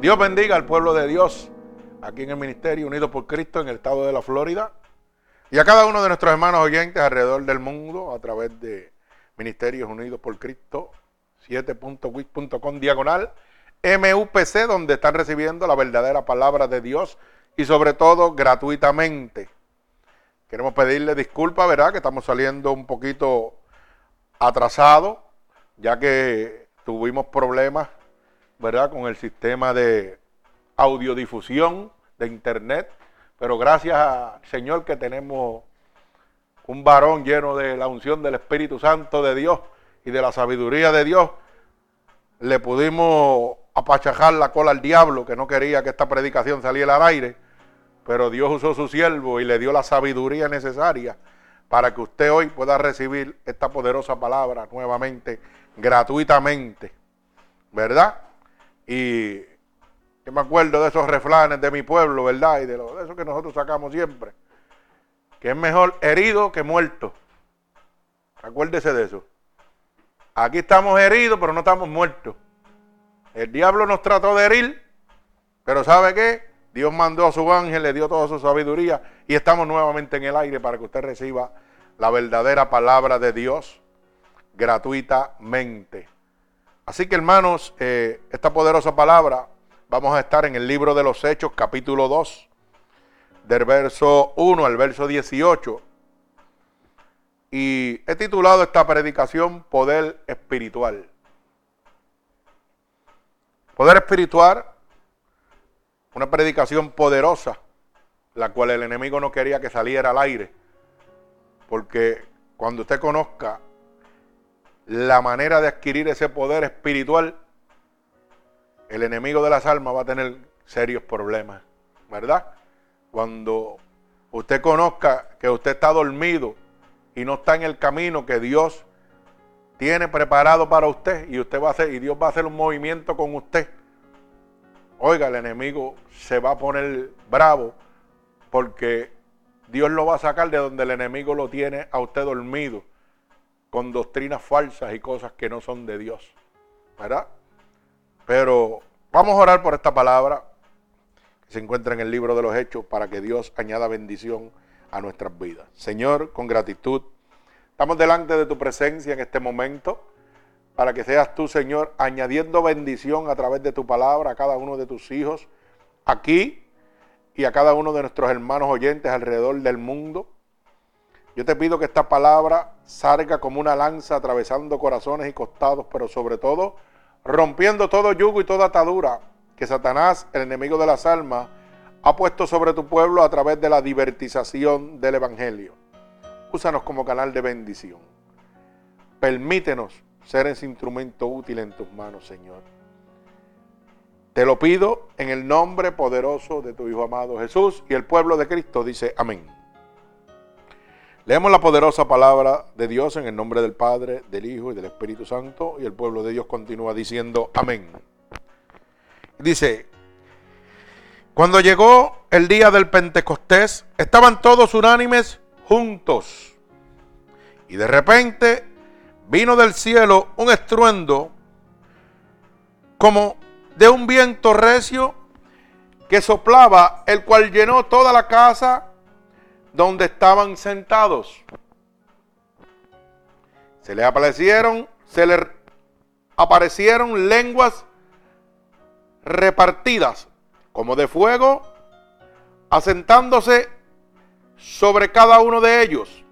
Dios bendiga al pueblo de Dios aquí en el Ministerio Unido por Cristo en el estado de la Florida y a cada uno de nuestros hermanos oyentes alrededor del mundo a través de Ministerios Unidos por Cristo 7.wix.com diagonal MUPC donde están recibiendo la verdadera palabra de Dios y sobre todo gratuitamente. Queremos pedirle disculpas, ¿verdad? Que estamos saliendo un poquito atrasados ya que tuvimos problemas ¿verdad? Con el sistema de audiodifusión de internet. Pero gracias al Señor que tenemos un varón lleno de la unción del Espíritu Santo de Dios y de la sabiduría de Dios, le pudimos apachajar la cola al diablo que no quería que esta predicación saliera al aire, pero Dios usó su siervo y le dio la sabiduría necesaria para que usted hoy pueda recibir esta poderosa palabra nuevamente, gratuitamente, ¿verdad? Y yo me acuerdo de esos refranes de mi pueblo, ¿verdad? Y de, lo, eso que nosotros sacamos siempre. Que es mejor herido que muerto. Acuérdese de eso. Aquí estamos heridos, pero no estamos muertos. El diablo nos trató de herir, pero ¿sabe qué? Dios mandó a su ángel, le dio toda su sabiduría y estamos nuevamente en el aire para que usted reciba la verdadera palabra de Dios gratuitamente. Así que hermanos, eh, esta poderosa palabra vamos a estar en el libro de los Hechos, capítulo 2, del verso 1 al verso 18. Y he titulado esta predicación Poder Espiritual. Poder Espiritual, una predicación poderosa, la cual el enemigo no quería que saliera al aire. Porque cuando usted conozca la manera de adquirir ese poder espiritual, el enemigo de las almas va a tener serios problemas, ¿verdad? Cuando usted conozca que usted está dormido y no está en el camino que Dios tiene preparado para usted y usted va a hacer y Dios va a hacer un movimiento con usted. Oiga, el enemigo se va a poner bravo porque Dios lo va a sacar de donde el enemigo lo tiene a usted dormido con doctrinas falsas y cosas que no son de Dios. ¿Verdad? Pero vamos a orar por esta palabra que se encuentra en el libro de los Hechos para que Dios añada bendición a nuestras vidas. Señor, con gratitud, estamos delante de tu presencia en este momento para que seas tú, Señor, añadiendo bendición a través de tu palabra a cada uno de tus hijos aquí y a cada uno de nuestros hermanos oyentes alrededor del mundo. Yo te pido que esta palabra salga como una lanza atravesando corazones y costados, pero sobre todo rompiendo todo yugo y toda atadura que Satanás, el enemigo de las almas, ha puesto sobre tu pueblo a través de la divertización del Evangelio. Úsanos como canal de bendición. Permítenos ser ese instrumento útil en tus manos, Señor. Te lo pido en el nombre poderoso de tu Hijo amado Jesús y el pueblo de Cristo dice amén. Leemos la poderosa palabra de Dios en el nombre del Padre, del Hijo y del Espíritu Santo y el pueblo de Dios continúa diciendo amén. Dice, cuando llegó el día del Pentecostés, estaban todos unánimes juntos. Y de repente vino del cielo un estruendo como de un viento recio que soplaba, el cual llenó toda la casa donde estaban sentados. Se le aparecieron, se le aparecieron lenguas repartidas como de fuego, asentándose sobre cada uno de ellos.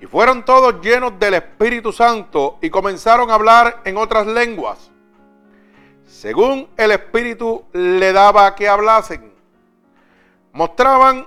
Y fueron todos llenos del Espíritu Santo y comenzaron a hablar en otras lenguas, según el Espíritu le daba que hablasen. Mostraban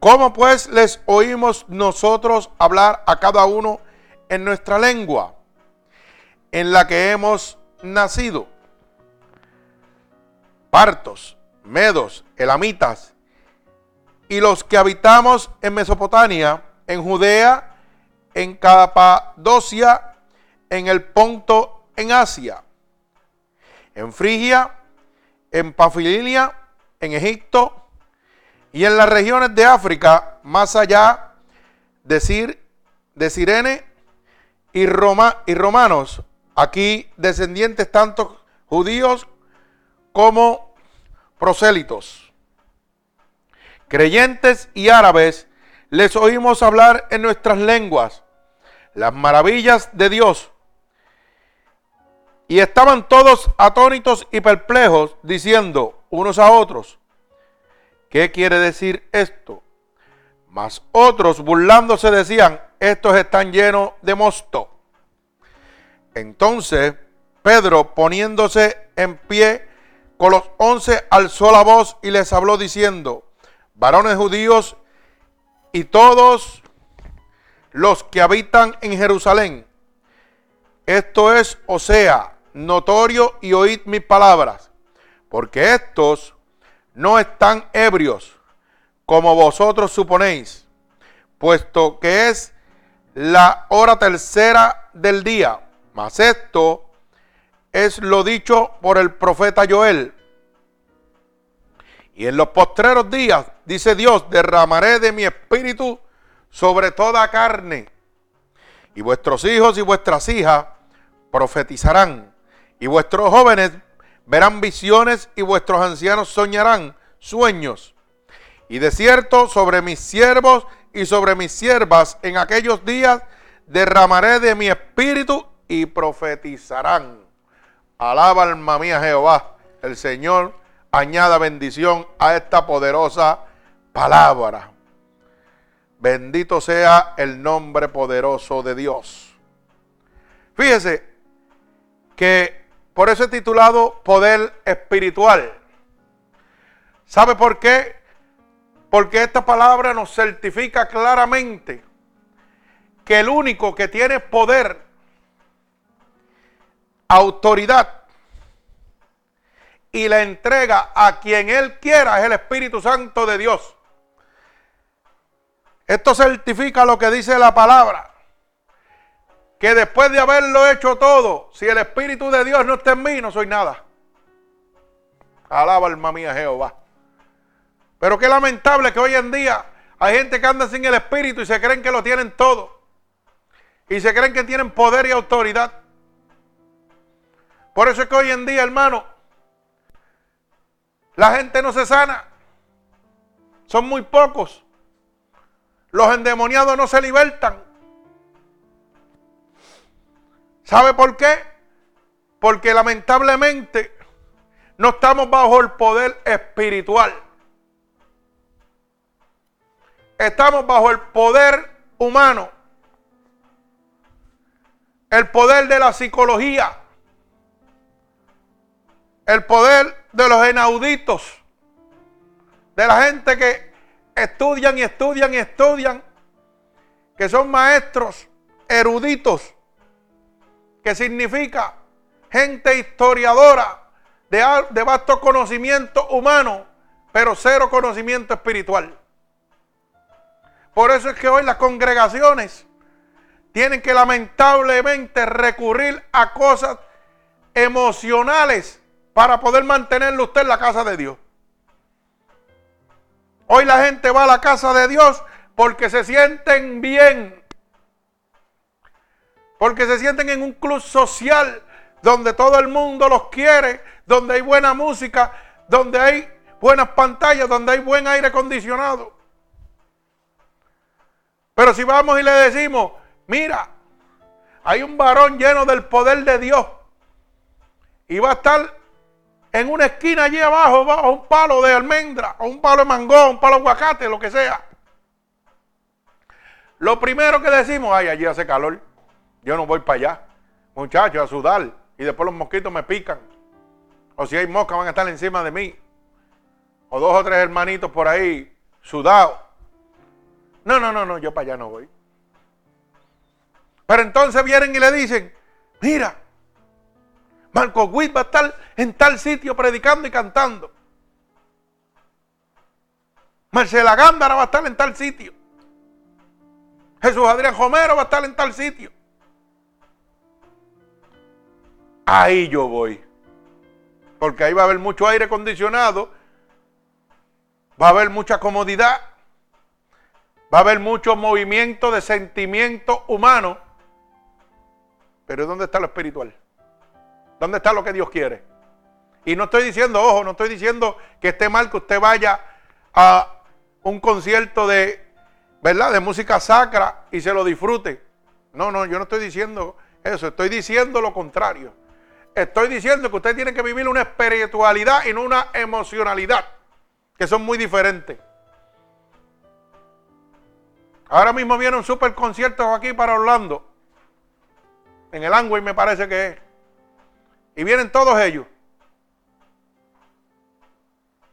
¿Cómo pues les oímos nosotros hablar a cada uno en nuestra lengua, en la que hemos nacido? Partos, medos, elamitas, y los que habitamos en Mesopotamia, en Judea, en Capadocia, en el Ponto, en Asia, en Frigia, en Pafilinia, en Egipto y en las regiones de África, más allá de, Sir, de Sirene y, y romanos, aquí descendientes tanto judíos como prosélitos. Creyentes y árabes les oímos hablar en nuestras lenguas las maravillas de Dios. Y estaban todos atónitos y perplejos, diciendo unos a otros, ¿qué quiere decir esto? Mas otros burlándose decían, estos están llenos de mosto. Entonces Pedro, poniéndose en pie con los once, alzó la voz y les habló diciendo, varones judíos y todos los que habitan en Jerusalén, esto es, o sea, notorio y oíd mis palabras, porque estos no están ebrios, como vosotros suponéis, puesto que es la hora tercera del día. Mas esto es lo dicho por el profeta Joel. Y en los postreros días, dice Dios, derramaré de mi espíritu sobre toda carne. Y vuestros hijos y vuestras hijas profetizarán. Y vuestros jóvenes verán visiones y vuestros ancianos soñarán sueños. Y de cierto sobre mis siervos y sobre mis siervas en aquellos días derramaré de mi espíritu y profetizarán. Alaba alma mía Jehová. El Señor añada bendición a esta poderosa palabra. Bendito sea el nombre poderoso de Dios. Fíjese que por eso he titulado Poder Espiritual. ¿Sabe por qué? Porque esta palabra nos certifica claramente que el único que tiene poder, autoridad y la entrega a quien Él quiera es el Espíritu Santo de Dios. Esto certifica lo que dice la palabra que después de haberlo hecho todo, si el Espíritu de Dios no está en mí, no soy nada. Alaba alma mía Jehová. Pero qué lamentable que hoy en día hay gente que anda sin el Espíritu y se creen que lo tienen todo. Y se creen que tienen poder y autoridad. Por eso es que hoy en día, hermano, la gente no se sana. Son muy pocos. Los endemoniados no se libertan. ¿Sabe por qué? Porque lamentablemente no estamos bajo el poder espiritual. Estamos bajo el poder humano. El poder de la psicología. El poder de los inauditos. De la gente que estudian y estudian y estudian. Que son maestros eruditos que significa gente historiadora de, de vasto conocimiento humano, pero cero conocimiento espiritual. Por eso es que hoy las congregaciones tienen que lamentablemente recurrir a cosas emocionales para poder mantenerlo usted en la casa de Dios. Hoy la gente va a la casa de Dios porque se sienten bien, porque se sienten en un club social donde todo el mundo los quiere, donde hay buena música, donde hay buenas pantallas, donde hay buen aire acondicionado. Pero si vamos y le decimos, mira, hay un varón lleno del poder de Dios y va a estar en una esquina allí abajo, bajo un palo de almendra, o un palo de mango, un palo de aguacate, lo que sea. Lo primero que decimos, ay, allí hace calor. Yo no voy para allá, muchachos, a sudar. Y después los mosquitos me pican. O si hay moscas van a estar encima de mí. O dos o tres hermanitos por ahí sudados. No, no, no, no, yo para allá no voy. Pero entonces vienen y le dicen, mira, Marco Witt va a estar en tal sitio predicando y cantando. Marcela Gándara va a estar en tal sitio. Jesús Adrián Romero va a estar en tal sitio. Ahí yo voy. Porque ahí va a haber mucho aire acondicionado. Va a haber mucha comodidad. Va a haber mucho movimiento de sentimiento humano. Pero ¿dónde está lo espiritual? ¿Dónde está lo que Dios quiere? Y no estoy diciendo, ojo, no estoy diciendo que esté mal que usted vaya a un concierto de, ¿verdad? De música sacra y se lo disfrute. No, no, yo no estoy diciendo eso, estoy diciendo lo contrario. Estoy diciendo que usted tiene que vivir una espiritualidad y no una emocionalidad, que son muy diferentes. Ahora mismo viene un super concierto aquí para Orlando, en el Angway me parece que es. Y vienen todos ellos.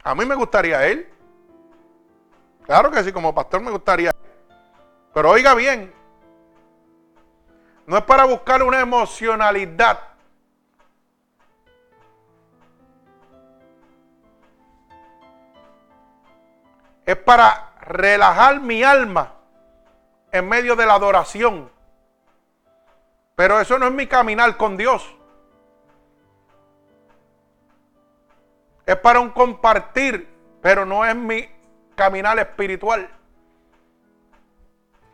A mí me gustaría él. Claro que sí, como pastor me gustaría. Pero oiga bien, no es para buscar una emocionalidad. Es para relajar mi alma en medio de la adoración. Pero eso no es mi caminar con Dios. Es para un compartir, pero no es mi caminar espiritual.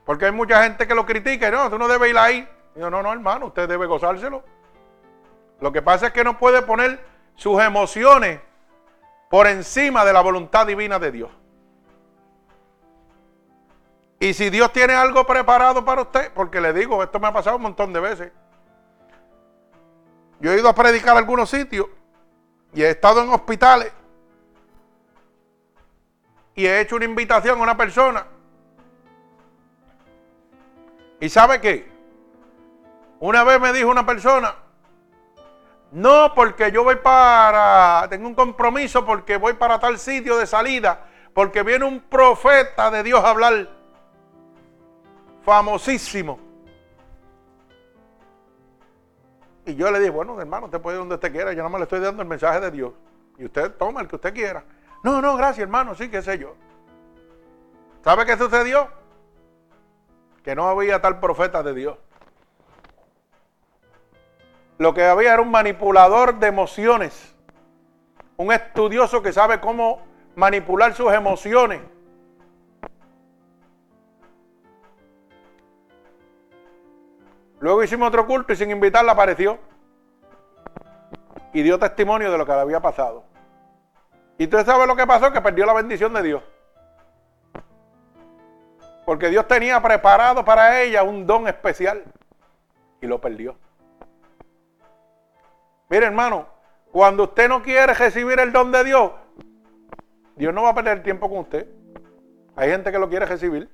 Porque hay mucha gente que lo critica no, tú no debes ir ahí. Yo, no, no, hermano, usted debe gozárselo. Lo que pasa es que no puede poner sus emociones por encima de la voluntad divina de Dios. Y si Dios tiene algo preparado para usted, porque le digo, esto me ha pasado un montón de veces. Yo he ido a predicar a algunos sitios y he estado en hospitales y he hecho una invitación a una persona. ¿Y sabe qué? Una vez me dijo una persona, no, porque yo voy para, tengo un compromiso porque voy para tal sitio de salida, porque viene un profeta de Dios a hablar, famosísimo. Y yo le dije, bueno, hermano, usted puede ir donde usted quiera, yo no me le estoy dando el mensaje de Dios. Y usted toma el que usted quiera. No, no, gracias, hermano, sí, qué sé yo. ¿Sabe qué sucedió? Que no había tal profeta de Dios. Lo que había era un manipulador de emociones. Un estudioso que sabe cómo manipular sus emociones. Luego hicimos otro culto y sin invitarla apareció. Y dio testimonio de lo que le había pasado. Y usted sabe lo que pasó, que perdió la bendición de Dios. Porque Dios tenía preparado para ella un don especial. Y lo perdió. Mire hermano, cuando usted no quiere recibir el don de Dios, Dios no va a perder tiempo con usted. Hay gente que lo quiere recibir.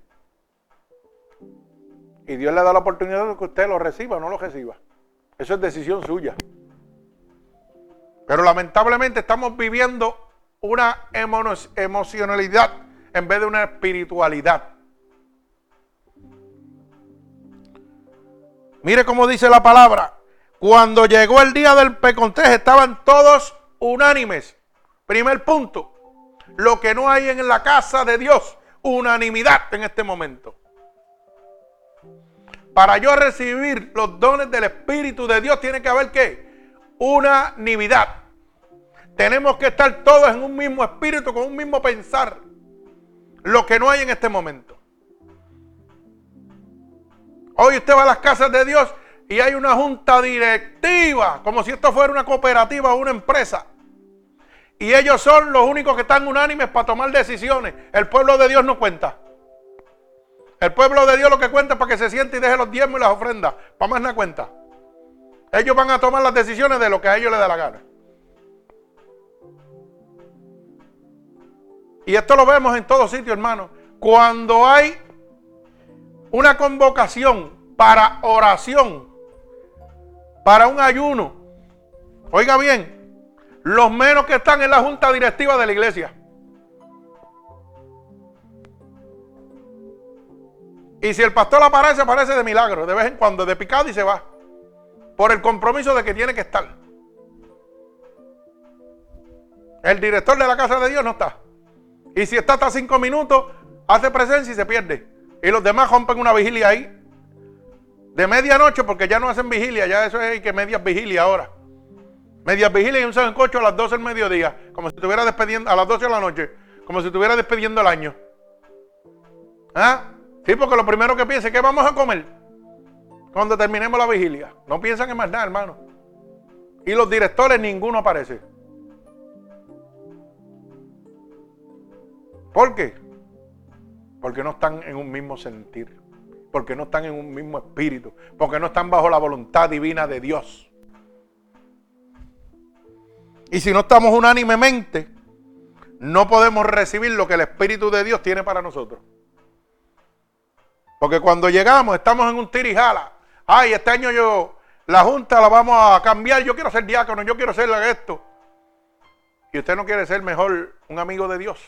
Y Dios le da la oportunidad de que usted lo reciba o no lo reciba. Eso es decisión suya. Pero lamentablemente estamos viviendo una emocionalidad en vez de una espiritualidad. Mire cómo dice la palabra. Cuando llegó el día del pecontés estaban todos unánimes. Primer punto. Lo que no hay en la casa de Dios. Unanimidad en este momento. Para yo recibir los dones del Espíritu de Dios tiene que haber qué? Unanimidad. Tenemos que estar todos en un mismo espíritu, con un mismo pensar. Lo que no hay en este momento. Hoy usted va a las casas de Dios y hay una junta directiva, como si esto fuera una cooperativa o una empresa. Y ellos son los únicos que están unánimes para tomar decisiones. El pueblo de Dios no cuenta. El pueblo de Dios lo que cuenta es para que se siente y deje los diezmos y las ofrendas. Para más no cuenta. Ellos van a tomar las decisiones de lo que a ellos les da la gana. Y esto lo vemos en todos sitios, hermano. Cuando hay una convocación para oración, para un ayuno, oiga bien, los menos que están en la junta directiva de la iglesia. Y si el pastor aparece, aparece de milagro, de vez en cuando, de picado y se va. Por el compromiso de que tiene que estar. El director de la casa de Dios no está. Y si está hasta cinco minutos, hace presencia y se pierde. Y los demás rompen una vigilia ahí. De medianoche, porque ya no hacen vigilia, ya eso es que medias vigilia ahora. Medias vigilia y un sancocho a las 12 del mediodía, como si estuviera despidiendo, a las 12 de la noche, como si estuviera despidiendo el año. ¿Ah? Sí, porque lo primero que piensa es que vamos a comer cuando terminemos la vigilia. No piensan en más nada, hermano. Y los directores, ninguno aparece. ¿Por qué? Porque no están en un mismo sentir. Porque no están en un mismo espíritu. Porque no están bajo la voluntad divina de Dios. Y si no estamos unánimemente, no podemos recibir lo que el Espíritu de Dios tiene para nosotros. Porque cuando llegamos estamos en un tirijala. Ay, este año yo, la junta la vamos a cambiar. Yo quiero ser diácono, yo quiero ser esto. Y usted no quiere ser mejor un amigo de Dios.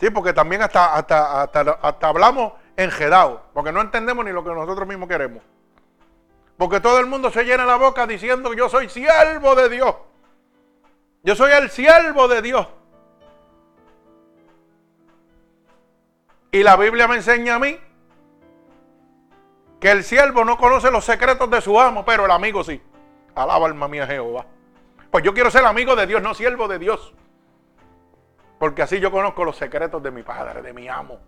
Sí, porque también hasta, hasta, hasta, hablamos enjedado, porque no entendemos ni lo que nosotros mismos queremos. Porque todo el mundo se llena la boca diciendo yo soy siervo de Dios. Yo soy el siervo de Dios. Y la Biblia me enseña a mí que el siervo no conoce los secretos de su amo, pero el amigo sí. Alaba alma mía Jehová. Pues yo quiero ser amigo de Dios, no siervo de Dios. Porque así yo conozco los secretos de mi Padre, de mi amo.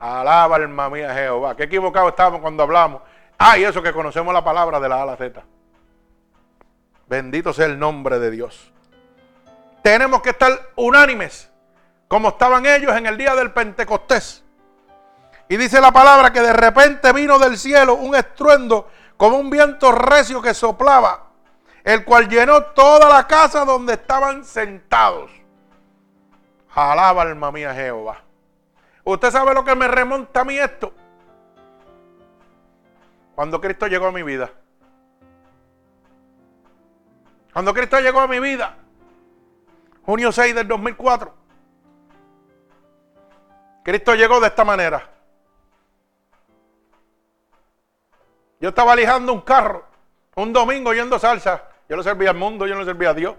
Alaba alma mía Jehová. Qué equivocado estábamos cuando hablamos. Ay, eso que conocemos la palabra de la A a la Z. Bendito sea el nombre de Dios. Tenemos que estar unánimes, como estaban ellos en el día del Pentecostés. Y dice la palabra que de repente vino del cielo un estruendo como un viento recio que soplaba, el cual llenó toda la casa donde estaban sentados. Alaba alma mía Jehová. ¿Usted sabe lo que me remonta a mí esto? Cuando Cristo llegó a mi vida. Cuando Cristo llegó a mi vida. Junio 6 del 2004. Cristo llegó de esta manera. Yo estaba lijando un carro un domingo yendo salsa. Yo no servía al mundo, yo no servía a Dios.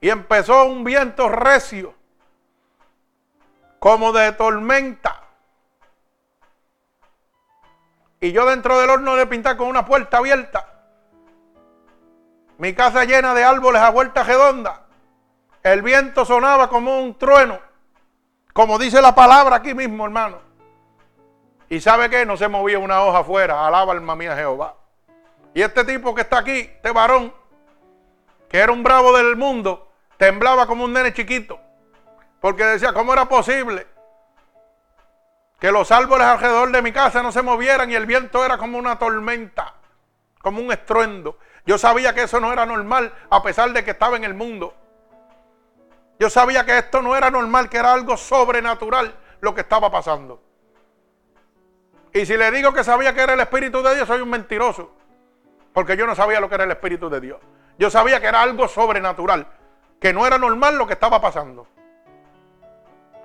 Y empezó un viento recio, como de tormenta. Y yo dentro del horno de pintar con una puerta abierta. Mi casa llena de árboles a vuelta redonda. El viento sonaba como un trueno. Como dice la palabra aquí mismo, hermano. Y sabe que no se movía una hoja afuera. Alaba alma mía Jehová. Y este tipo que está aquí, este varón, que era un bravo del mundo, Temblaba como un nene chiquito. Porque decía, ¿cómo era posible que los árboles alrededor de mi casa no se movieran y el viento era como una tormenta, como un estruendo? Yo sabía que eso no era normal a pesar de que estaba en el mundo. Yo sabía que esto no era normal, que era algo sobrenatural lo que estaba pasando. Y si le digo que sabía que era el Espíritu de Dios, soy un mentiroso. Porque yo no sabía lo que era el Espíritu de Dios. Yo sabía que era algo sobrenatural que no era normal lo que estaba pasando.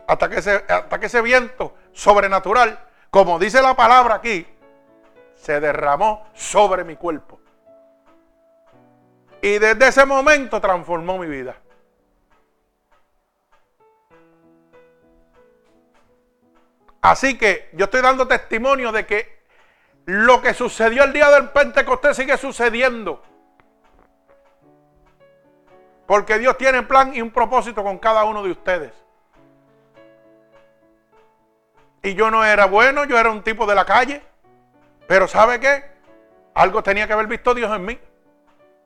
Hasta que ese, hasta que ese viento sobrenatural, como dice la palabra aquí, se derramó sobre mi cuerpo. Y desde ese momento transformó mi vida. Así que yo estoy dando testimonio de que lo que sucedió el día del Pentecostés sigue sucediendo. Porque Dios tiene un plan y un propósito con cada uno de ustedes. Y yo no era bueno, yo era un tipo de la calle. Pero ¿sabe qué? Algo tenía que haber visto Dios en mí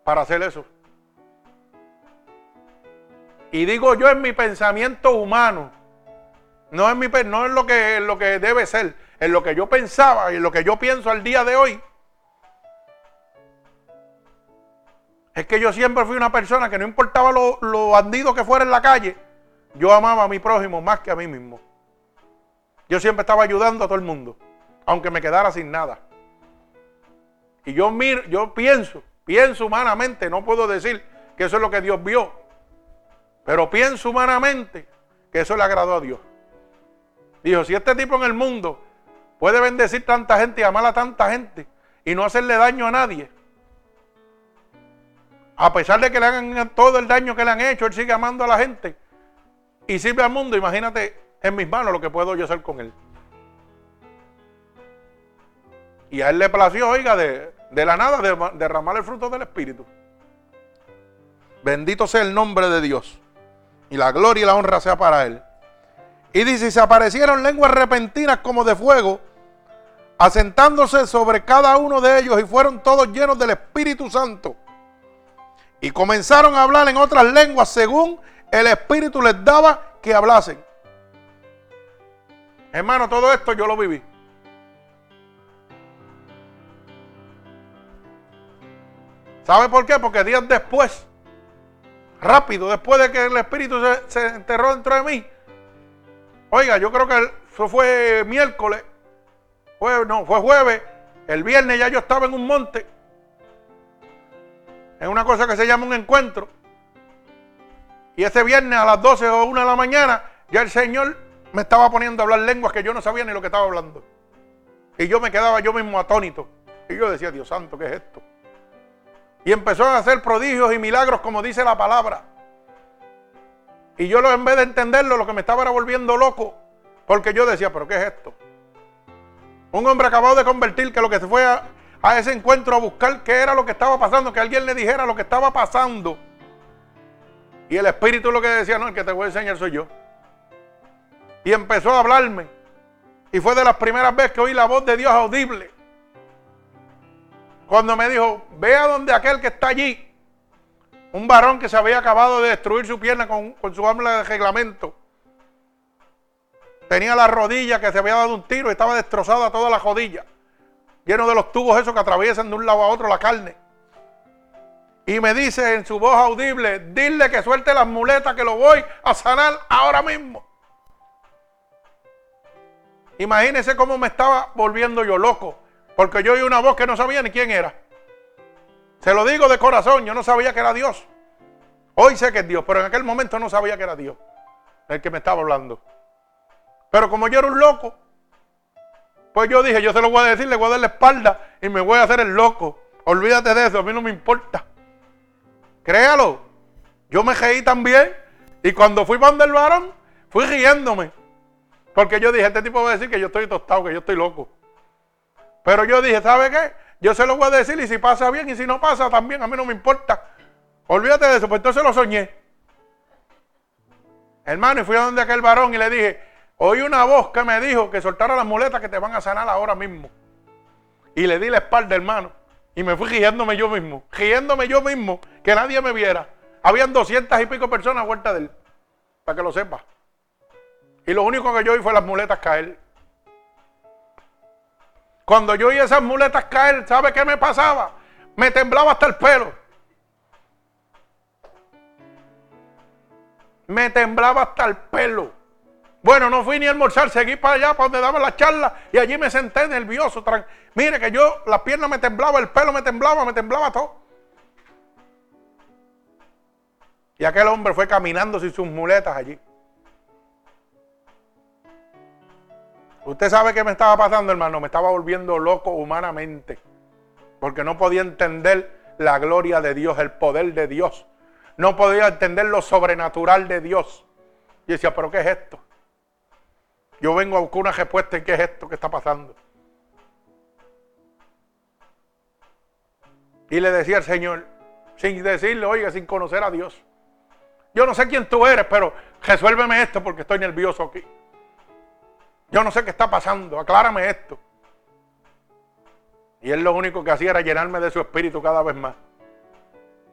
para hacer eso. Y digo yo en mi pensamiento humano, no en, mi, no en lo, que, lo que debe ser, en lo que yo pensaba y en lo que yo pienso al día de hoy. Es que yo siempre fui una persona que no importaba lo, lo bandido que fuera en la calle, yo amaba a mi prójimo más que a mí mismo. Yo siempre estaba ayudando a todo el mundo, aunque me quedara sin nada. Y yo miro, yo pienso, pienso humanamente, no puedo decir que eso es lo que Dios vio, pero pienso humanamente que eso le agradó a Dios. Dijo, si este tipo en el mundo puede bendecir tanta gente y amar a tanta gente y no hacerle daño a nadie, A pesar de que le hagan todo el daño que le han hecho, él sigue amando a la gente y sirve al mundo. Imagínate en mis manos lo que puedo yo hacer con él. Y a él le plació, oiga, de, la nada, derramar el fruto del Espíritu. Bendito sea el nombre de Dios. Y la gloria y la honra sea para él. Y dice, se aparecieron lenguas repentinas como de fuego, asentándose sobre cada uno de ellos y fueron todos llenos del Espíritu Santo. Y comenzaron a hablar en otras lenguas según el Espíritu les daba que hablasen. Hermano, todo esto yo lo viví. ¿Sabe por qué? Porque días después, rápido, después de que el Espíritu se, enterró dentro de mí, oiga, yo creo que eso fue miércoles, no, fue jueves, el viernes ya yo estaba en un monte, en una cosa que se llama un encuentro, y ese viernes a las 12 o 1 de la mañana, ya el Señor me estaba poniendo a hablar lenguas que yo no sabía ni lo que estaba hablando. Y yo me quedaba yo mismo atónito. Y yo decía, Dios santo, ¿qué es esto? Y empezó a hacer prodigios y milagros como dice la palabra. Y yo en vez de entenderlo, lo que me estaba era volviendo loco. Porque yo decía, pero ¿qué es esto? Un hombre acabado de convertir que lo que se fue a, ese encuentro a buscar qué era lo que estaba pasando, que alguien le dijera lo que estaba pasando. Y el Espíritu lo que decía, no, el que te voy a enseñar soy yo. Y empezó a hablarme. Y fue de las primeras veces que oí la voz de Dios audible. Cuando me dijo, ve a donde aquel que está allí, un varón que se había acabado de destruir su pierna con, su arma de reglamento. Tenía la rodilla que se había dado un tiro y estaba destrozada toda la rodilla. Lleno de los tubos esos que atraviesan de un lado a otro la carne. Y me dice en su voz audible, dile que suelte las muletas que lo voy a sanar ahora mismo. Imagínese cómo me estaba volviendo yo loco. Porque yo oí una voz que no sabía ni quién era. Se lo digo de corazón, yo no sabía que era Dios. Hoy sé que es Dios, pero en aquel momento no sabía que era Dios el que me estaba hablando. Pero como yo era un loco, pues yo dije, yo se lo voy a decir, le voy a dar la espalda y me voy a hacer el loco. Olvídate de eso, a mí no me importa. Créalo. Yo me reí también. Y cuando fui para el varón, fui riéndome. Porque yo dije, este tipo va a decir que yo estoy tostado, que yo estoy loco. Pero yo dije, ¿sabe qué? Yo se lo voy a decir y si pasa bien y si no pasa también, a mí no me importa. Olvídate de eso, pues entonces lo soñé. Hermano, y fui a donde aquel varón y le dije, oí una voz que me dijo que soltara las muletas que te van a sanar ahora mismo. Y le di la espalda, hermano. Y me fui riéndome yo mismo, riéndome yo mismo, que nadie me viera. Habían doscientas y pico personas a vuelta de él, para que lo sepa. Y lo único que yo oí fue las muletas caer. Cuando yo oí esas muletas caer, ¿sabe qué me pasaba? Me temblaba hasta el pelo. Me temblaba hasta el pelo. Bueno, no fui ni a almorzar, seguí para allá, para donde daba la charla, y allí me senté nervioso. Mire que yo, las piernas me temblaba, el pelo me temblaba, me temblaba todo. Y aquel hombre fue caminando sin sus muletas allí. Usted sabe qué me estaba pasando, hermano. Me estaba volviendo loco humanamente. Porque no podía entender la gloria de Dios, el poder de Dios. No podía entender lo sobrenatural de Dios. Y decía, pero ¿qué es esto? Yo vengo a buscar una respuesta en qué es esto que está pasando. Y le decía al Señor, sin decirle, oiga, sin conocer a Dios. Yo no sé quién tú eres, pero resuélveme esto porque estoy nervioso aquí. Yo no sé qué está pasando, aclárame esto. Y él lo único que hacía era llenarme de su espíritu cada vez más.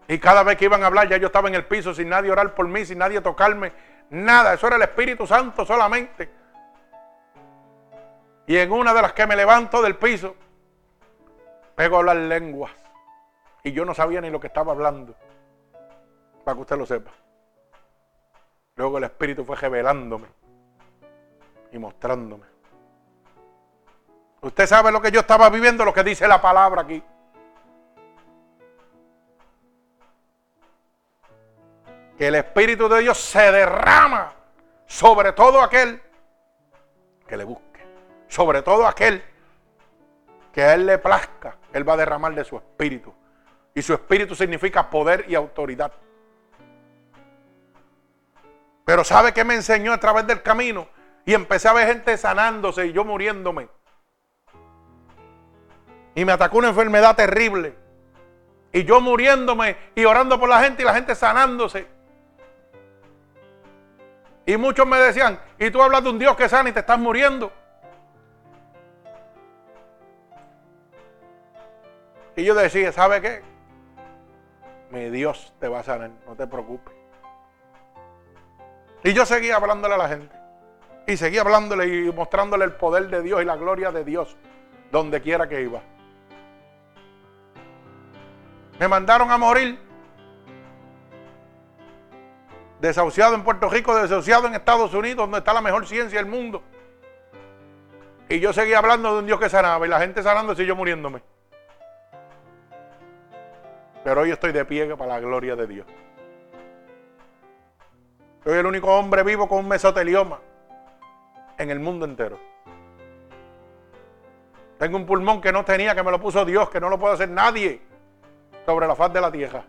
Y cada vez que iban a hablar, ya yo estaba en el piso sin nadie orar por mí, sin nadie tocarme, nada. Eso era el Espíritu Santo solamente. Y en una de las que me levanto del piso, pego a hablar lenguas. Y yo no sabía ni lo que estaba hablando. Para que usted lo sepa. Luego el Espíritu fue revelándome y mostrándome. Usted sabe lo que yo estaba viviendo, lo que dice la palabra aquí. Que el Espíritu de Dios se derrama sobre todo aquel que le busque. Sobre todo aquel que a Él le plazca. Él va a derramar de su Espíritu Y su espíritu significa poder y autoridad. Pero ¿sabe qué me enseñó a través del camino? Y empecé a ver gente sanándose y yo muriéndome. Y me atacó una enfermedad terrible. Y yo muriéndome y orando por la gente y la gente sanándose. Y muchos me decían, y tú hablas de un Dios que sana y te estás muriendo. Y yo decía, ¿sabe qué? Mi Dios te va a sanar, no te preocupes. Y yo seguía hablándole a la gente. Y seguía hablándole y mostrándole el poder de Dios y la gloria de Dios donde quiera que iba. Me mandaron a morir. Desahuciado en Puerto Rico, desahuciado en Estados Unidos, donde está la mejor ciencia del mundo. Y yo seguía hablando de un Dios que sanaba y la gente sanando y yo muriéndome. Pero hoy estoy de pie para la gloria de Dios. Soy el único hombre vivo con un mesotelioma en el mundo entero. Tengo un pulmón que no tenía, que me lo puso Dios, que no lo puede hacer nadie sobre la faz de la tierra.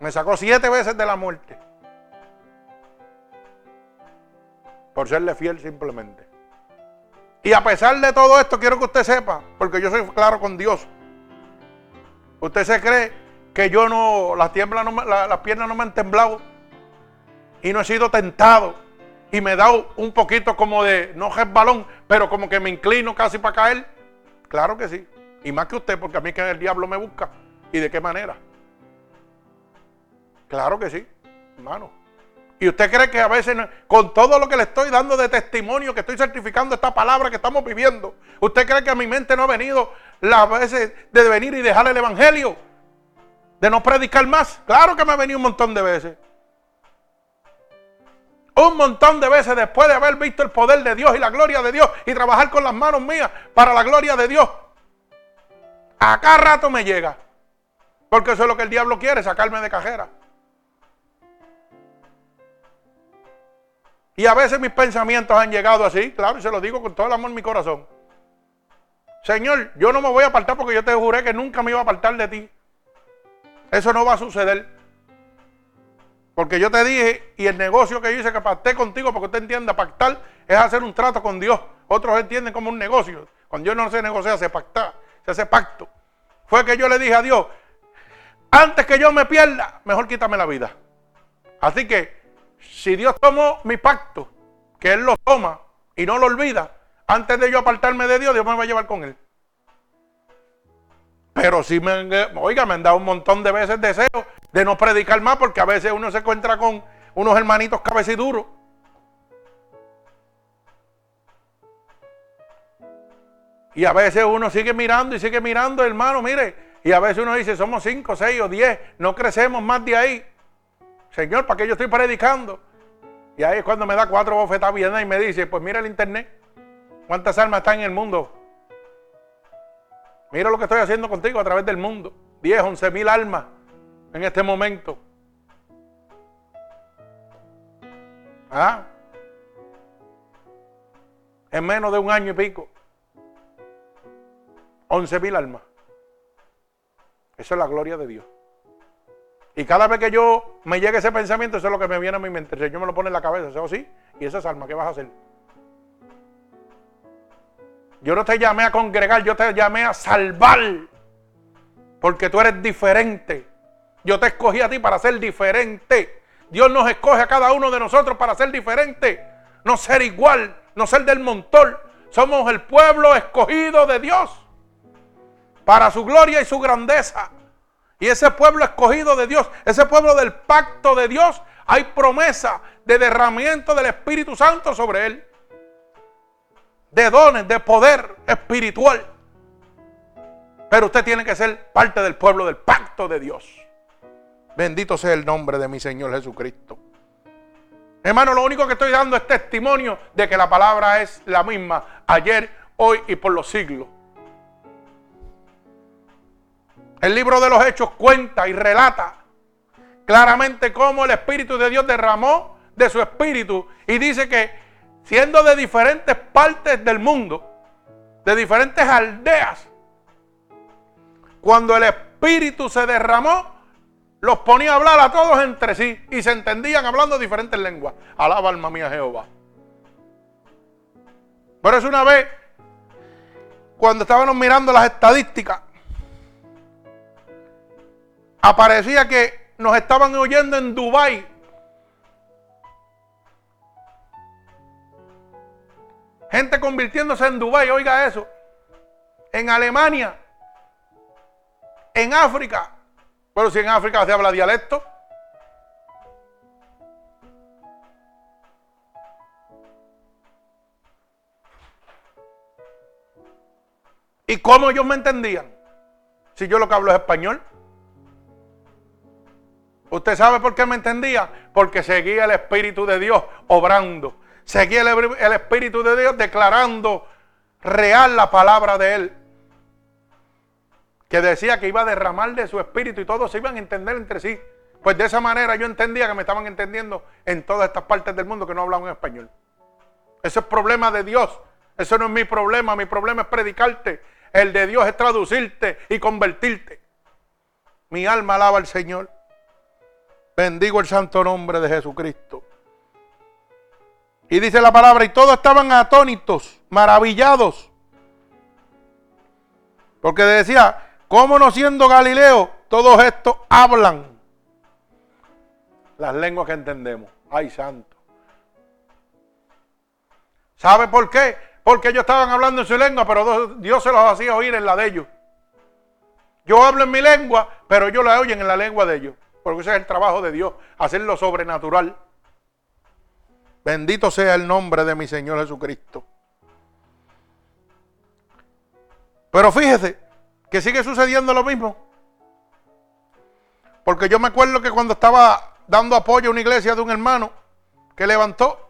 Me sacó siete veces de la muerte. Por serle fiel simplemente. Y a pesar de todo esto, quiero que usted sepa, porque yo soy claro con Dios. Usted se cree que yo no, las, no, las piernas no me han temblado y no he sido tentado y me dado un poquito como de, no balón, pero como que me inclino casi para caer. Claro que sí. Y más que usted, porque a mí que el diablo me busca. ¿Y de qué manera? Claro que sí, hermano. Y usted cree que a veces, con todo lo que le estoy dando de testimonio, que estoy certificando esta palabra que estamos viviendo, usted cree que a mi mente no ha venido las veces de venir y dejar el evangelio, de no predicar más. Claro que me ha venido un montón de veces. Un montón de veces después de haber visto el poder de Dios y la gloria de Dios y trabajar con las manos mías para la gloria de Dios. Acá rato me llega. Porque eso es lo que el diablo quiere, sacarme de cajera. Y a veces mis pensamientos han llegado así, claro, y se lo digo con todo el amor en mi corazón. Señor, yo no me voy a apartar porque yo te juré que nunca me iba a apartar de ti. Eso no va a suceder. Porque yo te dije, y el negocio que yo hice que pacté contigo, porque usted entienda, pactar es hacer un trato con Dios. Otros entienden como un negocio. Cuando Dios no se negocia, se pacta, se hace pacto. Fue que yo le dije a Dios, antes que yo me pierda, mejor quítame la vida. Así que, si Dios tomó mi pacto, que Él lo toma y no lo olvida, antes de yo apartarme de Dios, Dios me va a llevar con Él. Pero si me, oiga, me han dado un montón de veces deseo de no predicar más porque a veces uno se encuentra con unos hermanitos cabeciduros. Y a veces uno sigue mirando y sigue mirando, hermano, mire. Y a veces uno dice, somos cinco, seis o diez, no crecemos más de ahí. Señor, ¿para qué yo estoy predicando? Y ahí es cuando me da cuatro bofetas bien y me dice, pues mira el internet. ¿Cuántas almas están en el mundo? Mira lo que estoy haciendo contigo a través del mundo. 10, 11 mil almas en este momento. ¿Ah? En menos de un año y pico. 11 mil almas. Esa es la gloria de Dios. Y cada vez que yo me llegue ese pensamiento, eso es lo que me viene a mi mente. El Señor me lo pone en la cabeza, ¿sí? sí? Y esas almas, ¿qué vas a hacer? Yo no te llamé a congregar, yo te llamé a salvar. Porque tú eres diferente. Yo te escogí a ti para ser diferente. Dios nos escoge a cada uno de nosotros para ser diferente. No ser igual, no ser del montón. Somos el pueblo escogido de Dios. Para su gloria y su grandeza. Y ese pueblo escogido de Dios, ese pueblo del pacto de Dios, hay promesa de derramamiento del Espíritu Santo sobre él de dones, de poder espiritual. Pero usted tiene que ser parte del pueblo del pacto de Dios. Bendito sea el nombre de mi Señor Jesucristo. Hermano, lo único que estoy dando es testimonio de que la palabra es la misma ayer, hoy y por los siglos. El libro de los Hechos cuenta y relata claramente cómo el Espíritu de Dios derramó de su Espíritu y dice que siendo de diferentes partes del mundo, de diferentes aldeas, cuando el espíritu se derramó, los ponía a hablar a todos entre sí y se entendían hablando diferentes lenguas. Alaba alma mía Jehová. Por eso una vez, cuando estábamos mirando las estadísticas, aparecía que nos estaban oyendo en Dubái. Gente convirtiéndose en Dubái, oiga eso. En Alemania. En África. Pero si en África se habla dialecto. ¿Y cómo ellos me entendían? Si yo lo que hablo es español. ¿Usted sabe por qué me entendía? Porque seguía el Espíritu de Dios obrando. Seguía el, el, Espíritu de Dios declarando real la palabra de Él. Que decía que iba a derramar de su Espíritu y todos se iban a entender entre sí. Pues de esa manera yo entendía que me estaban entendiendo en todas estas partes del mundo que no hablaban español. Ese es problema de Dios. Eso no es mi problema. Mi problema es predicarte. El de Dios es traducirte y convertirte. Mi alma alaba al Señor. Bendigo el santo nombre de Jesucristo. Y dice la palabra, y todos estaban atónitos, maravillados. Porque decía, ¿cómo no siendo Galileo, todos estos hablan? Las lenguas que entendemos. Ay, santo. ¿Sabe por qué? Porque ellos estaban hablando en su lengua, pero Dios se los hacía oír en la de ellos. Yo hablo en mi lengua, pero ellos la oyen en la lengua de ellos. Porque ese es el trabajo de Dios, hacer lo sobrenatural. Bendito sea el nombre de mi Señor Jesucristo. Pero fíjese que sigue sucediendo lo mismo. Porque yo me acuerdo que cuando estaba dando apoyo a una iglesia de un hermano que levantó,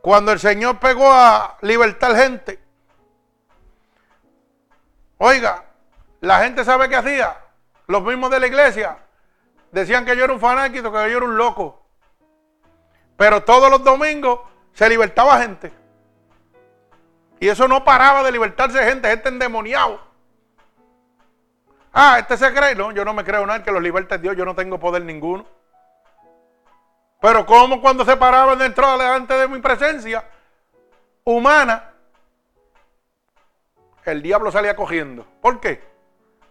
cuando el Señor pegó a libertar gente, oiga, la gente sabe qué hacía, los mismos de la iglesia, decían que yo era un fanático, que yo era un loco. Pero todos los domingos se libertaba gente. Y eso no paraba de libertarse gente, gente endemoniado. Ah, este se cree. No, yo no me creo nada que los liberte Dios, yo no tengo poder ninguno. Pero como cuando se paraban dentro delante de mi presencia humana, el diablo salía cogiendo. ¿Por qué?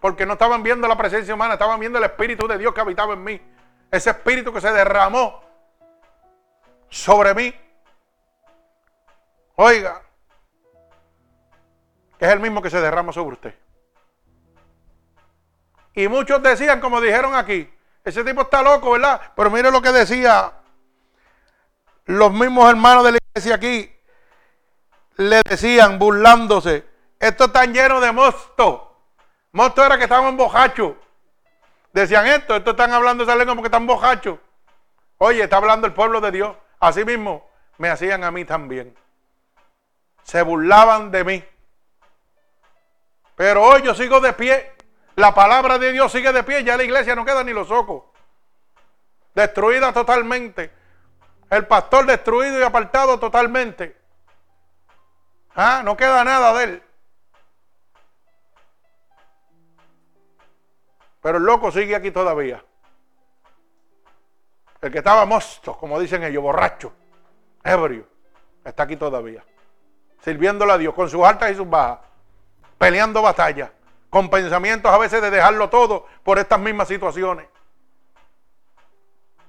Porque no estaban viendo la presencia humana, estaban viendo el Espíritu de Dios que habitaba en mí. Ese Espíritu que se derramó sobre mí. Oiga, es el mismo que se derrama sobre usted. Y muchos decían, como dijeron aquí, ese tipo está loco, ¿verdad? Pero mire lo que decía los mismos hermanos de la iglesia aquí. Le decían, burlándose, esto está lleno de mosto. Mosto era que estaban bojachos. Decían esto, estos están hablando esa lengua porque están bojachos. Oye, está hablando el pueblo de Dios. Así mismo me hacían a mí también. Se burlaban de mí. Pero hoy yo sigo de pie. La palabra de Dios sigue de pie. Ya la iglesia no queda ni los ojos. Destruida totalmente. El pastor destruido y apartado totalmente. Ah, no queda nada de él. Pero el loco sigue aquí todavía. El que estaba mosto, como dicen ellos, borracho, ebrio, está aquí todavía. Sirviéndole a Dios con sus altas y sus bajas. Peleando batallas. Con pensamientos a veces de dejarlo todo por estas mismas situaciones.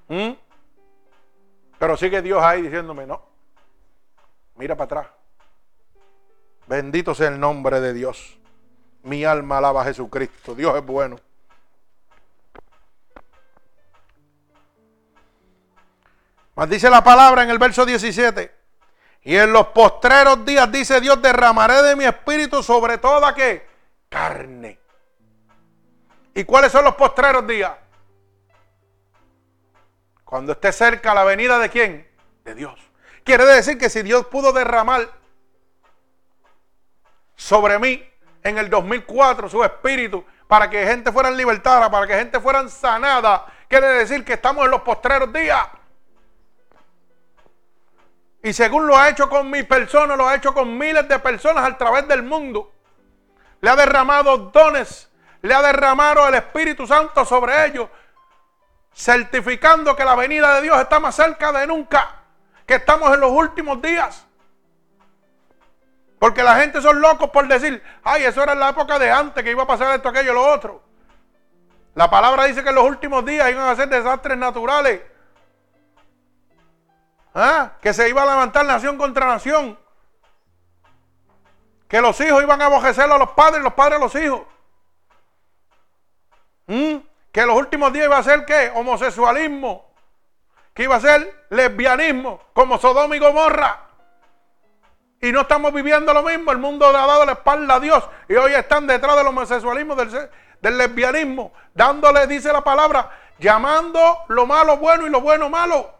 ¿Mm? Pero sigue Dios ahí diciéndome, no. Mira para atrás. Bendito sea el nombre de Dios. Mi alma alaba a Jesucristo. Dios es bueno. Mas dice la palabra en el verso 17. Y en los postreros días, dice Dios, derramaré de mi espíritu sobre toda que carne. ¿Y cuáles son los postreros días? Cuando esté cerca la venida de quién? De Dios. Quiere decir que si Dios pudo derramar sobre mí en el 2004 su espíritu para que gente fuera libertada, para que gente fuera sanada, quiere decir que estamos en los postreros días. Y según lo ha hecho con mis personas, lo ha hecho con miles de personas a través del mundo. Le ha derramado dones, le ha derramado el Espíritu Santo sobre ellos, certificando que la venida de Dios está más cerca de nunca, que estamos en los últimos días. Porque la gente son locos por decir, ay, eso era en la época de antes, que iba a pasar esto, aquello, lo otro. La palabra dice que en los últimos días iban a ser desastres naturales. ¿Ah? Que se iba a levantar nación contra nación. Que los hijos iban a aborrecer a los padres, los padres a los hijos. ¿Mm? Que los últimos días iba a ser qué? Homosexualismo. Que iba a ser lesbianismo, como Sodoma y Gomorra. Y no estamos viviendo lo mismo. El mundo le ha dado la espalda a Dios. Y hoy están detrás del homosexualismo, del, del lesbianismo. Dándole, dice la palabra, llamando lo malo bueno y lo bueno malo.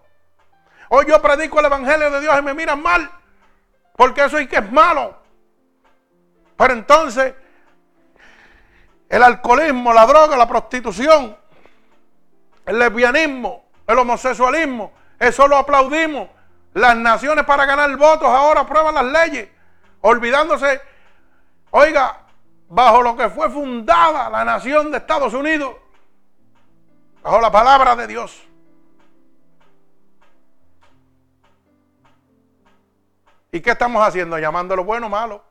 Hoy yo predico el Evangelio de Dios y me miran mal. Porque eso es que es malo. Pero entonces, el alcoholismo, la droga, la prostitución, el lesbianismo, el homosexualismo, eso lo aplaudimos. Las naciones para ganar votos ahora aprueban las leyes, olvidándose, oiga, bajo lo que fue fundada la nación de Estados Unidos, bajo la palabra de Dios. ¿Y qué estamos haciendo? Llamándolo bueno malo.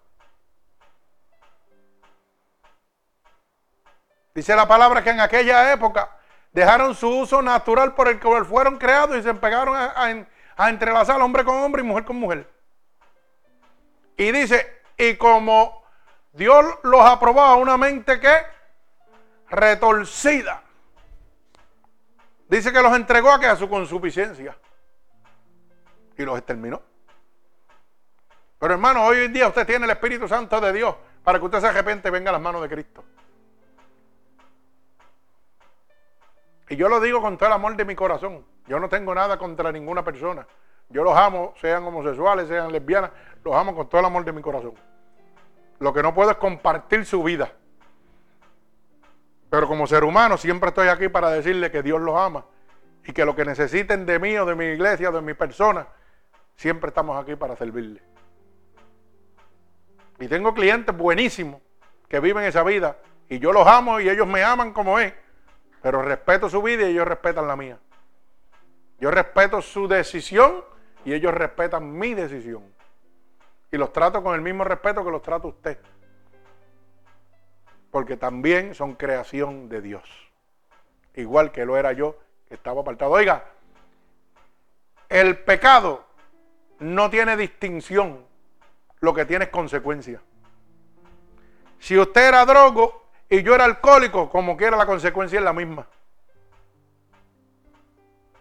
Dice la palabra que en aquella época dejaron su uso natural por el que fueron creados y se pegaron a, entrelazar hombre con hombre y mujer con mujer. Y dice, y como Dios los aprobó a una mente que retorcida. Dice que los entregó a que a su consuficiencia. Y los exterminó. Pero hermano, hoy en día usted tiene el Espíritu Santo de Dios para que usted se arrepiente y venga a las manos de Cristo. Y yo lo digo con todo el amor de mi corazón. Yo no tengo nada contra ninguna persona. Yo los amo, sean homosexuales, sean lesbianas, los amo con todo el amor de mi corazón. Lo que no puedo es compartir su vida. Pero como ser humano siempre estoy aquí para decirle que Dios los ama y que lo que necesiten de mí o de mi iglesia o de mi persona, siempre estamos aquí para servirle. Y tengo clientes buenísimos que viven esa vida y yo los amo y ellos me aman como es, pero respeto su vida y ellos respetan la mía. Yo respeto su decisión y ellos respetan mi decisión. Y los trato con el mismo respeto que los trato usted. Porque también son creación de Dios. Igual que lo era yo, que estaba apartado. Oiga, el pecado no tiene distinción. Lo que tiene es consecuencia. Si usted era drogo y yo era alcohólico, como quiera la consecuencia es la misma.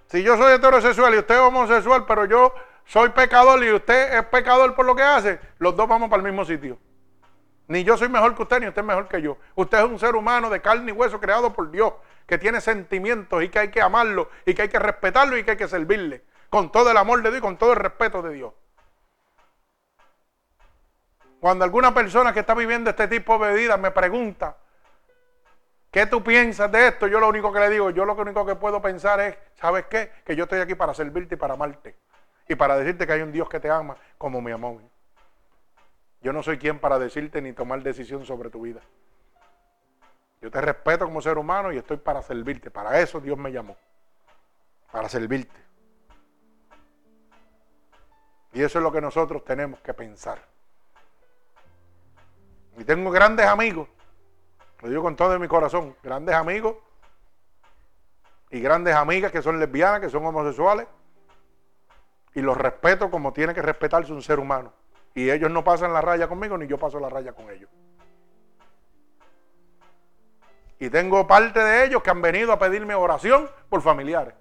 Si yo soy heterosexual y usted es homosexual, pero yo soy pecador y usted es pecador por lo que hace, los dos vamos para el mismo sitio. Ni yo soy mejor que usted, ni usted es mejor que yo. Usted es un ser humano de carne y hueso creado por Dios, que tiene sentimientos y que hay que amarlo, y que hay que respetarlo y que hay que servirle, con todo el amor de Dios y con todo el respeto de Dios. Cuando alguna persona que está viviendo este tipo de vida me pregunta, ¿Qué tú piensas de esto? Yo lo único que le digo, yo lo único que puedo pensar es, ¿sabes qué? Que yo estoy aquí para servirte y para amarte. Y para decirte que hay un Dios que te ama como mi amor. Yo no soy quien para decirte ni tomar decisión sobre tu vida. Yo te respeto como ser humano y estoy para servirte. Para eso Dios me llamó. Para servirte. Y eso es lo que nosotros tenemos que pensar. Y tengo grandes amigos lo digo con todo mi corazón. Grandes amigos y grandes amigas que son lesbianas, que son homosexuales. Y los respeto como tiene que respetarse un ser humano. Y ellos no pasan la raya conmigo, ni yo paso la raya con ellos. Y tengo parte de ellos que han venido a pedirme oración por familiares.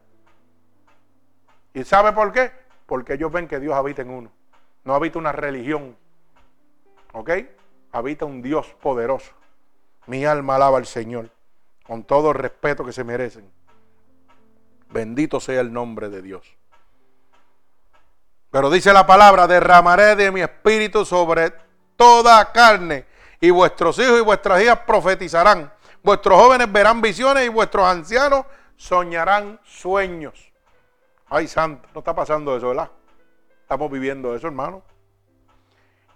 ¿Y sabe por qué? Porque ellos ven que Dios habita en uno. No habita una religión. ¿Ok? Habita un Dios poderoso. Mi alma alaba al Señor con todo el respeto que se merecen. Bendito sea el nombre de Dios. Pero dice la palabra, derramaré de mi espíritu sobre toda carne y vuestros hijos y vuestras hijas profetizarán. Vuestros jóvenes verán visiones y vuestros ancianos soñarán sueños. Ay, santo, no está pasando eso, ¿verdad? Estamos viviendo eso, hermano.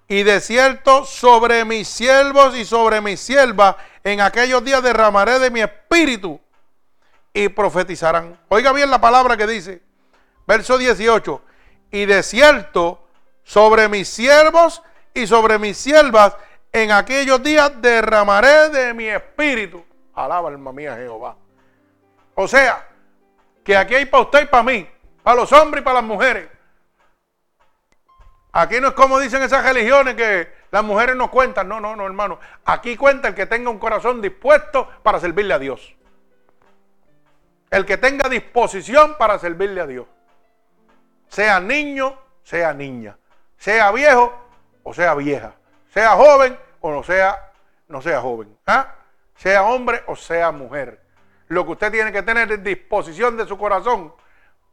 Y de cierto, sobre mis siervos y sobre mis siervas en aquellos días derramaré de mi espíritu y profetizarán. Oiga bien la palabra que dice, verso 18, y de cierto sobre mis siervos y sobre mis siervas en aquellos días derramaré de mi espíritu. Alaba alma mía Jehová. O sea, que aquí hay para usted y para mí, para los hombres y para las mujeres. Aquí no es como dicen esas religiones que las mujeres no cuentan. No, no, no, hermano. Aquí cuenta el que tenga un corazón dispuesto para servirle a Dios. El que tenga disposición para servirle a Dios. Sea niño, sea niña. Sea viejo o sea vieja. Sea joven o no sea, no sea joven. ¿ah? Sea hombre o sea mujer. Lo que usted tiene que tener es disposición de su corazón.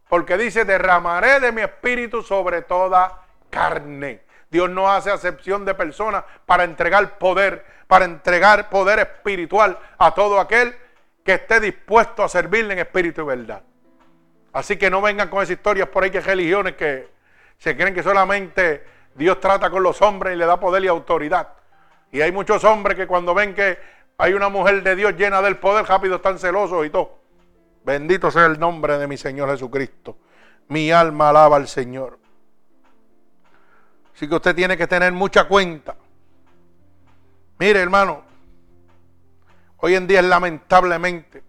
Porque dice, derramaré de mi espíritu sobre toda carne. Dios no hace acepción de personas para entregar poder, para entregar poder espiritual a todo aquel que esté dispuesto a servirle en espíritu y verdad. Así que no vengan con esas historias por ahí que religiones que se creen que solamente Dios trata con los hombres y le da poder y autoridad. Y hay muchos hombres que cuando ven que hay una mujer de Dios llena del poder, rápido están celosos y todo. Bendito sea el nombre de mi Señor Jesucristo. Mi alma alaba al Señor. Así que usted tiene que tener mucha cuenta. Mire, hermano, hoy en día es lamentablemente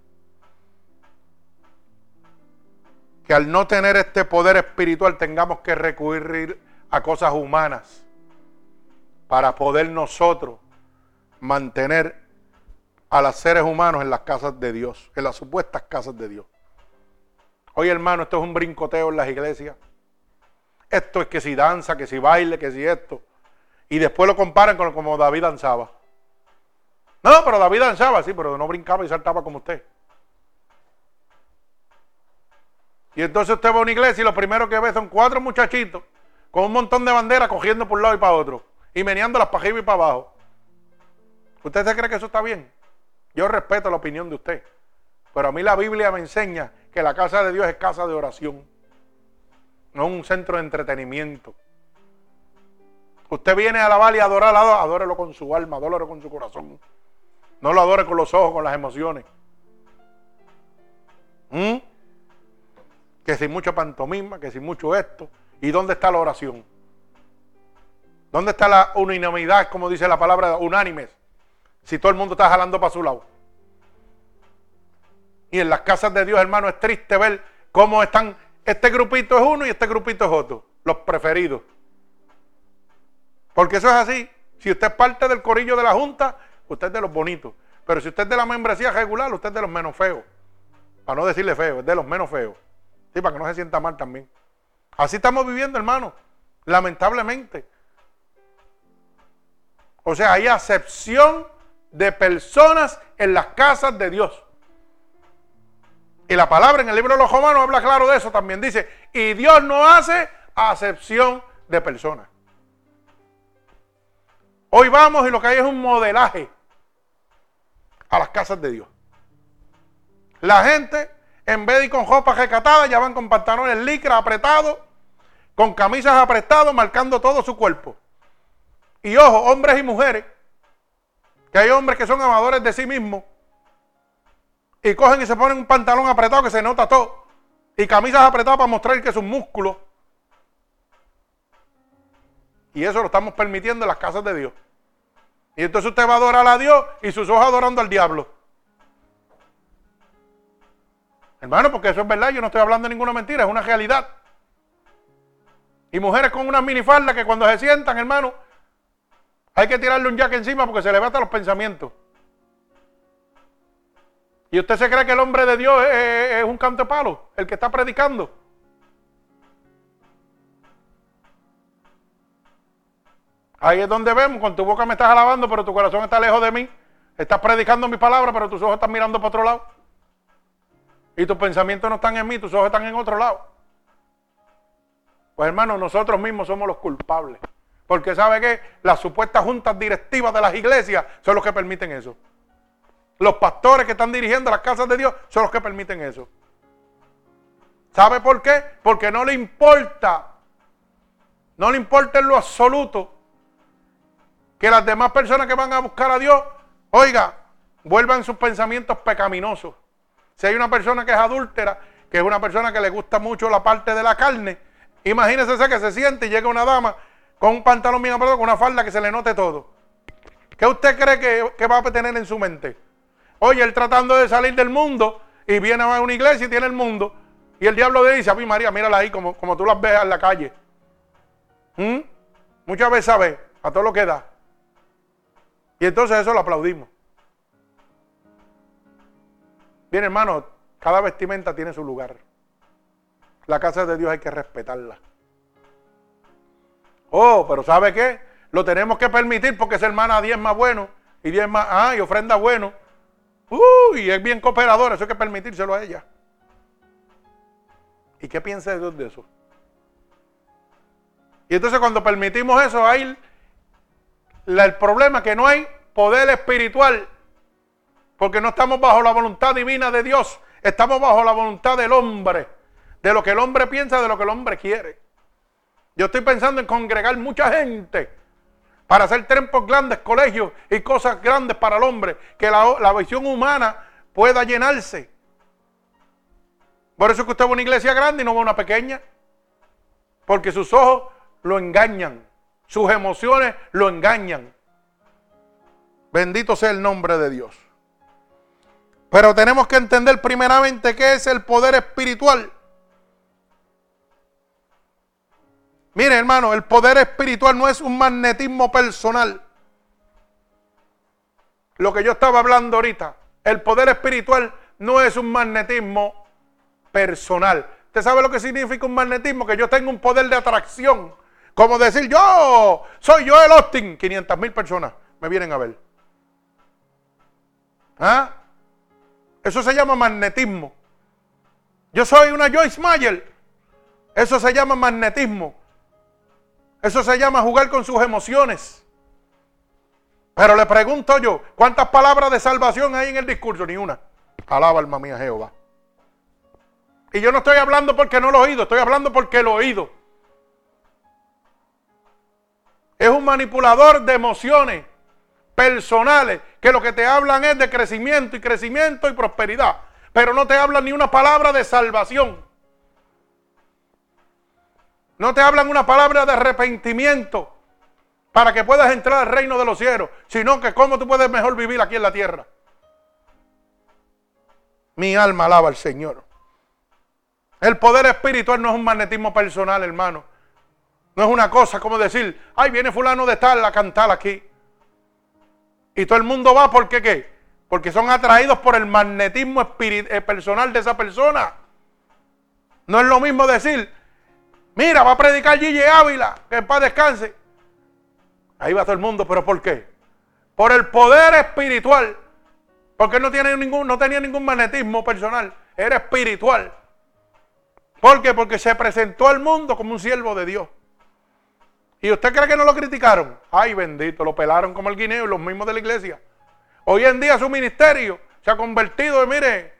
que al no tener este poder espiritual tengamos que recurrir a cosas humanas para poder nosotros mantener a los seres humanos en las casas de Dios, en las supuestas casas de Dios. Hoy, hermano, esto es un brincoteo en las iglesias. Esto es que si danza, que si baile, que si esto. Y después lo comparan con como David danzaba. No, pero David danzaba, sí, pero no brincaba y saltaba como usted. Y entonces usted va a una iglesia y lo primero que ve son cuatro muchachitos con un montón de banderas cogiendo por un lado y para otro. Y meneándolas para arriba y para abajo. ¿Usted se cree que eso está bien? Yo respeto la opinión de usted. Pero a mí la Biblia me enseña que la casa de Dios es casa de oración no un centro de entretenimiento. Usted viene a alabar y adorar, adórelo con su alma, adórelo con su corazón. No lo adore con los ojos, con las emociones. ¿Mm? Que sin mucho pantomima, que sin mucho esto. ¿Y dónde está la oración? ¿Dónde está la unanimidad, como dice la palabra, unánimes? Si todo el mundo está jalando para su lado. Y en las casas de Dios, hermano, es triste ver cómo están este grupito es uno y este grupito es otro, los preferidos. Porque eso es así. Si usted es parte del corillo de la Junta, usted es de los bonitos. Pero si usted es de la membresía regular, usted es de los menos feos. Para no decirle feo, es de los menos feos. Sí, para que no se sienta mal también. Así estamos viviendo, hermano. Lamentablemente. O sea, hay acepción de personas en las casas de Dios. Y la palabra en el libro de los romanos habla claro de eso también. Dice, y Dios no hace acepción de personas. Hoy vamos y lo que hay es un modelaje a las casas de Dios. La gente, en vez de ir con ropa recatada, ya van con pantalones licra apretados, con camisas apretadas, marcando todo su cuerpo. Y ojo, hombres y mujeres, que hay hombres que son amadores de sí mismos y cogen y se ponen un pantalón apretado que se nota todo. Y camisas apretadas para mostrar que es un músculo. Y eso lo estamos permitiendo en las casas de Dios. Y entonces usted va a adorar a Dios y sus ojos adorando al diablo. Hermano, porque eso es verdad, yo no estoy hablando de ninguna mentira, es una realidad. Y mujeres con una minifalda que cuando se sientan, hermano, hay que tirarle un jack encima porque se le hasta los pensamientos. ¿Y usted se cree que el hombre de Dios es, un canto palo, el que está predicando? Ahí es donde vemos, con tu boca me estás alabando, pero tu corazón está lejos de mí. Estás predicando mi palabra, pero tus ojos están mirando para otro lado. Y tus pensamientos no están en mí, tus ojos están en otro lado. Pues hermano, nosotros mismos somos los culpables. Porque sabe que las supuestas juntas directivas de las iglesias son los que permiten eso. Los pastores que están dirigiendo las casas de Dios son los que permiten eso. ¿Sabe por qué? Porque no le importa, no le importa en lo absoluto que las demás personas que van a buscar a Dios, oiga, vuelvan sus pensamientos pecaminosos. Si hay una persona que es adúltera, que es una persona que le gusta mucho la parte de la carne, imagínese que se siente y llega una dama con un pantalón bien apretado, con una falda que se le note todo. ¿Qué usted cree que, que, va a tener en su mente? Oye, él tratando de salir del mundo y viene a una iglesia y tiene el mundo. Y el diablo le dice, a mí María, mírala ahí como, como tú las ves en la calle. ¿Mm? Muchas veces sabe a todo lo que da. Y entonces eso lo aplaudimos. Bien, hermano, cada vestimenta tiene su lugar. La casa de Dios hay que respetarla. Oh, pero ¿sabe qué? Lo tenemos que permitir porque esa hermana diez más bueno y diez más, ah, y ofrenda bueno. Uy, es bien cooperador, eso hay que permitírselo a ella. ¿Y qué piensa Dios de eso? Y entonces cuando permitimos eso, hay el problema que no hay poder espiritual, porque no estamos bajo la voluntad divina de Dios, estamos bajo la voluntad del hombre, de lo que el hombre piensa, de lo que el hombre quiere. Yo estoy pensando en congregar mucha gente para hacer templos grandes, colegios y cosas grandes para el hombre, que la, visión humana pueda llenarse. Por eso es que usted a una iglesia grande y no a una pequeña. Porque sus ojos lo engañan. Sus emociones lo engañan. Bendito sea el nombre de Dios. Pero tenemos que entender primeramente qué es el poder espiritual. Mire, hermano, el poder espiritual no es un magnetismo personal. Lo que yo estaba hablando ahorita, el poder espiritual no es un magnetismo personal. ¿Usted sabe lo que significa un magnetismo? Que yo tengo un poder de atracción. Como decir, yo soy yo el Austin. 500 mil personas me vienen a ver. ¿Ah? Eso se llama magnetismo. Yo soy una Joyce Mayer. Eso se llama magnetismo. Eso se llama jugar con sus emociones. Pero le pregunto yo, ¿cuántas palabras de salvación hay en el discurso? Ni una. Alaba alma mía Jehová. Y yo no estoy hablando porque no lo he oído, estoy hablando porque lo he oído. Es un manipulador de emociones personales que lo que te hablan es de crecimiento y crecimiento y prosperidad. Pero no te hablan ni una palabra de salvación. No te hablan una palabra de arrepentimiento para que puedas entrar al reino de los cielos, sino que cómo tú puedes mejor vivir aquí en la tierra. Mi alma alaba al Señor. El poder espiritual no es un magnetismo personal, hermano. No es una cosa como decir, ay, viene fulano de tal a cantar aquí. Y todo el mundo va porque qué? Porque son atraídos por el magnetismo eh, personal de esa persona. No es lo mismo decir, mira, va a predicar Gigi Ávila, que en paz descanse. Ahí va todo el mundo, pero ¿por qué? Por el poder espiritual. Porque no, tiene ningún, no tenía ningún magnetismo personal, era espiritual. ¿Por qué? Porque se presentó al mundo como un siervo de Dios. ¿Y usted cree que no lo criticaron? Ay, bendito, lo pelaron como el guineo y los mismos de la iglesia. Hoy en día su ministerio se ha convertido, mire,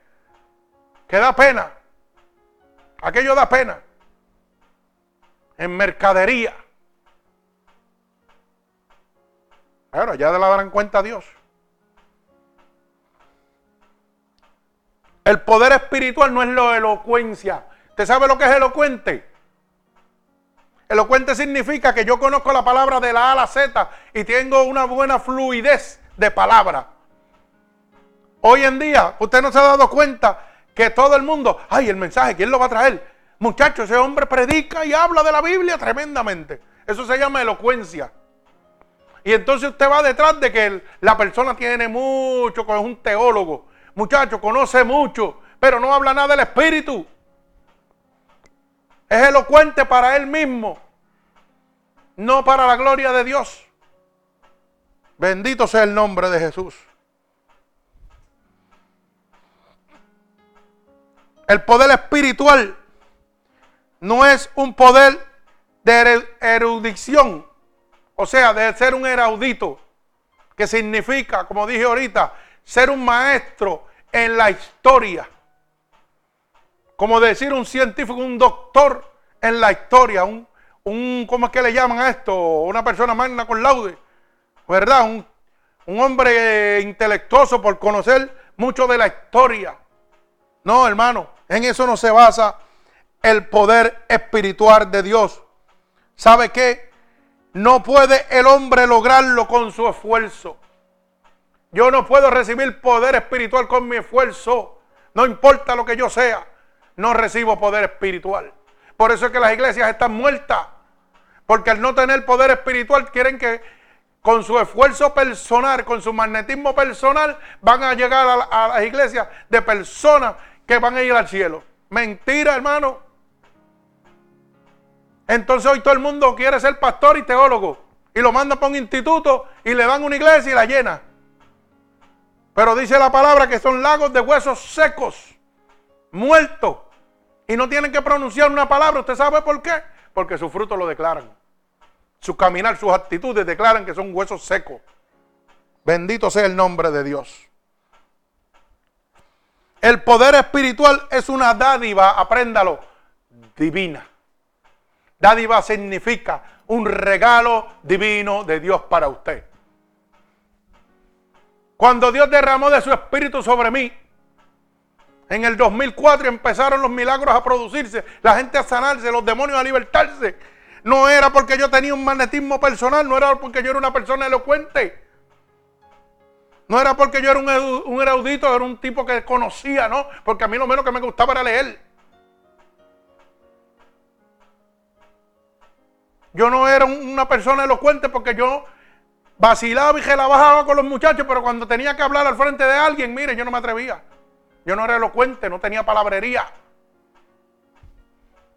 que da pena. Aquello da pena. En mercadería. Bueno, ya de la darán cuenta a Dios. El poder espiritual no es la elocuencia. ¿Usted sabe lo que es elocuente? Elocuente significa que yo conozco la palabra de la A a la Z y tengo una buena fluidez de palabra. Hoy en día, usted no se ha dado cuenta que todo el mundo, ay, el mensaje, ¿quién lo va a traer? Muchachos, ese hombre predica y habla de la Biblia tremendamente. Eso se llama elocuencia. Y entonces usted va detrás de que la persona tiene mucho, es un teólogo. Muchacho, conoce mucho, pero no habla nada del Espíritu. Es elocuente para él mismo, no para la gloria de Dios. Bendito sea el nombre de Jesús. El poder espiritual no es un poder de erudición, o sea, de ser un erudito, que significa, como dije ahorita, ser un maestro en la historia como decir un científico, un doctor en la historia, un, un ¿cómo es que le llaman a esto? Una persona magna con laude, ¿verdad? Un, un hombre intelectuoso por conocer mucho de la historia. No, hermano, en eso no se basa el poder espiritual de Dios. ¿Sabe qué? No puede el hombre lograrlo con su esfuerzo. Yo no puedo recibir poder espiritual con mi esfuerzo. No importa lo que yo sea, no recibo poder espiritual. Por eso es que las iglesias están muertas. Porque al no tener poder espiritual quieren que con su esfuerzo personal, con su magnetismo personal, van a llegar a, las iglesias de personas que van a ir al cielo. Mentira, hermano. Entonces hoy todo el mundo quiere ser pastor y teólogo. Y lo manda para un instituto y le dan una iglesia y la llena. Pero dice la palabra que son lagos de huesos secos, muertos. Y no tienen que pronunciar una palabra. ¿Usted sabe por qué? Porque su fruto lo declaran. Su caminar, sus actitudes declaran que son huesos secos. Bendito sea el nombre de Dios. El poder espiritual es una dádiva, apréndalo, divina. Dádiva significa un regalo divino de Dios para usted. Cuando Dios derramó de su espíritu sobre mí, en el 2004 empezaron los milagros a producirse, la gente a sanarse, los demonios a libertarse. No era porque yo tenía un magnetismo personal, no era porque yo era una persona elocuente. No era porque yo era un, un erudito, era un tipo que conocía, ¿no? Porque a mí lo menos que me gustaba era leer. Yo no era una persona elocuente porque yo vacilaba y que la bajaba con los muchachos, pero cuando tenía que hablar al frente de alguien, mire, yo no me atrevía. Yo no era elocuente, no tenía palabrería.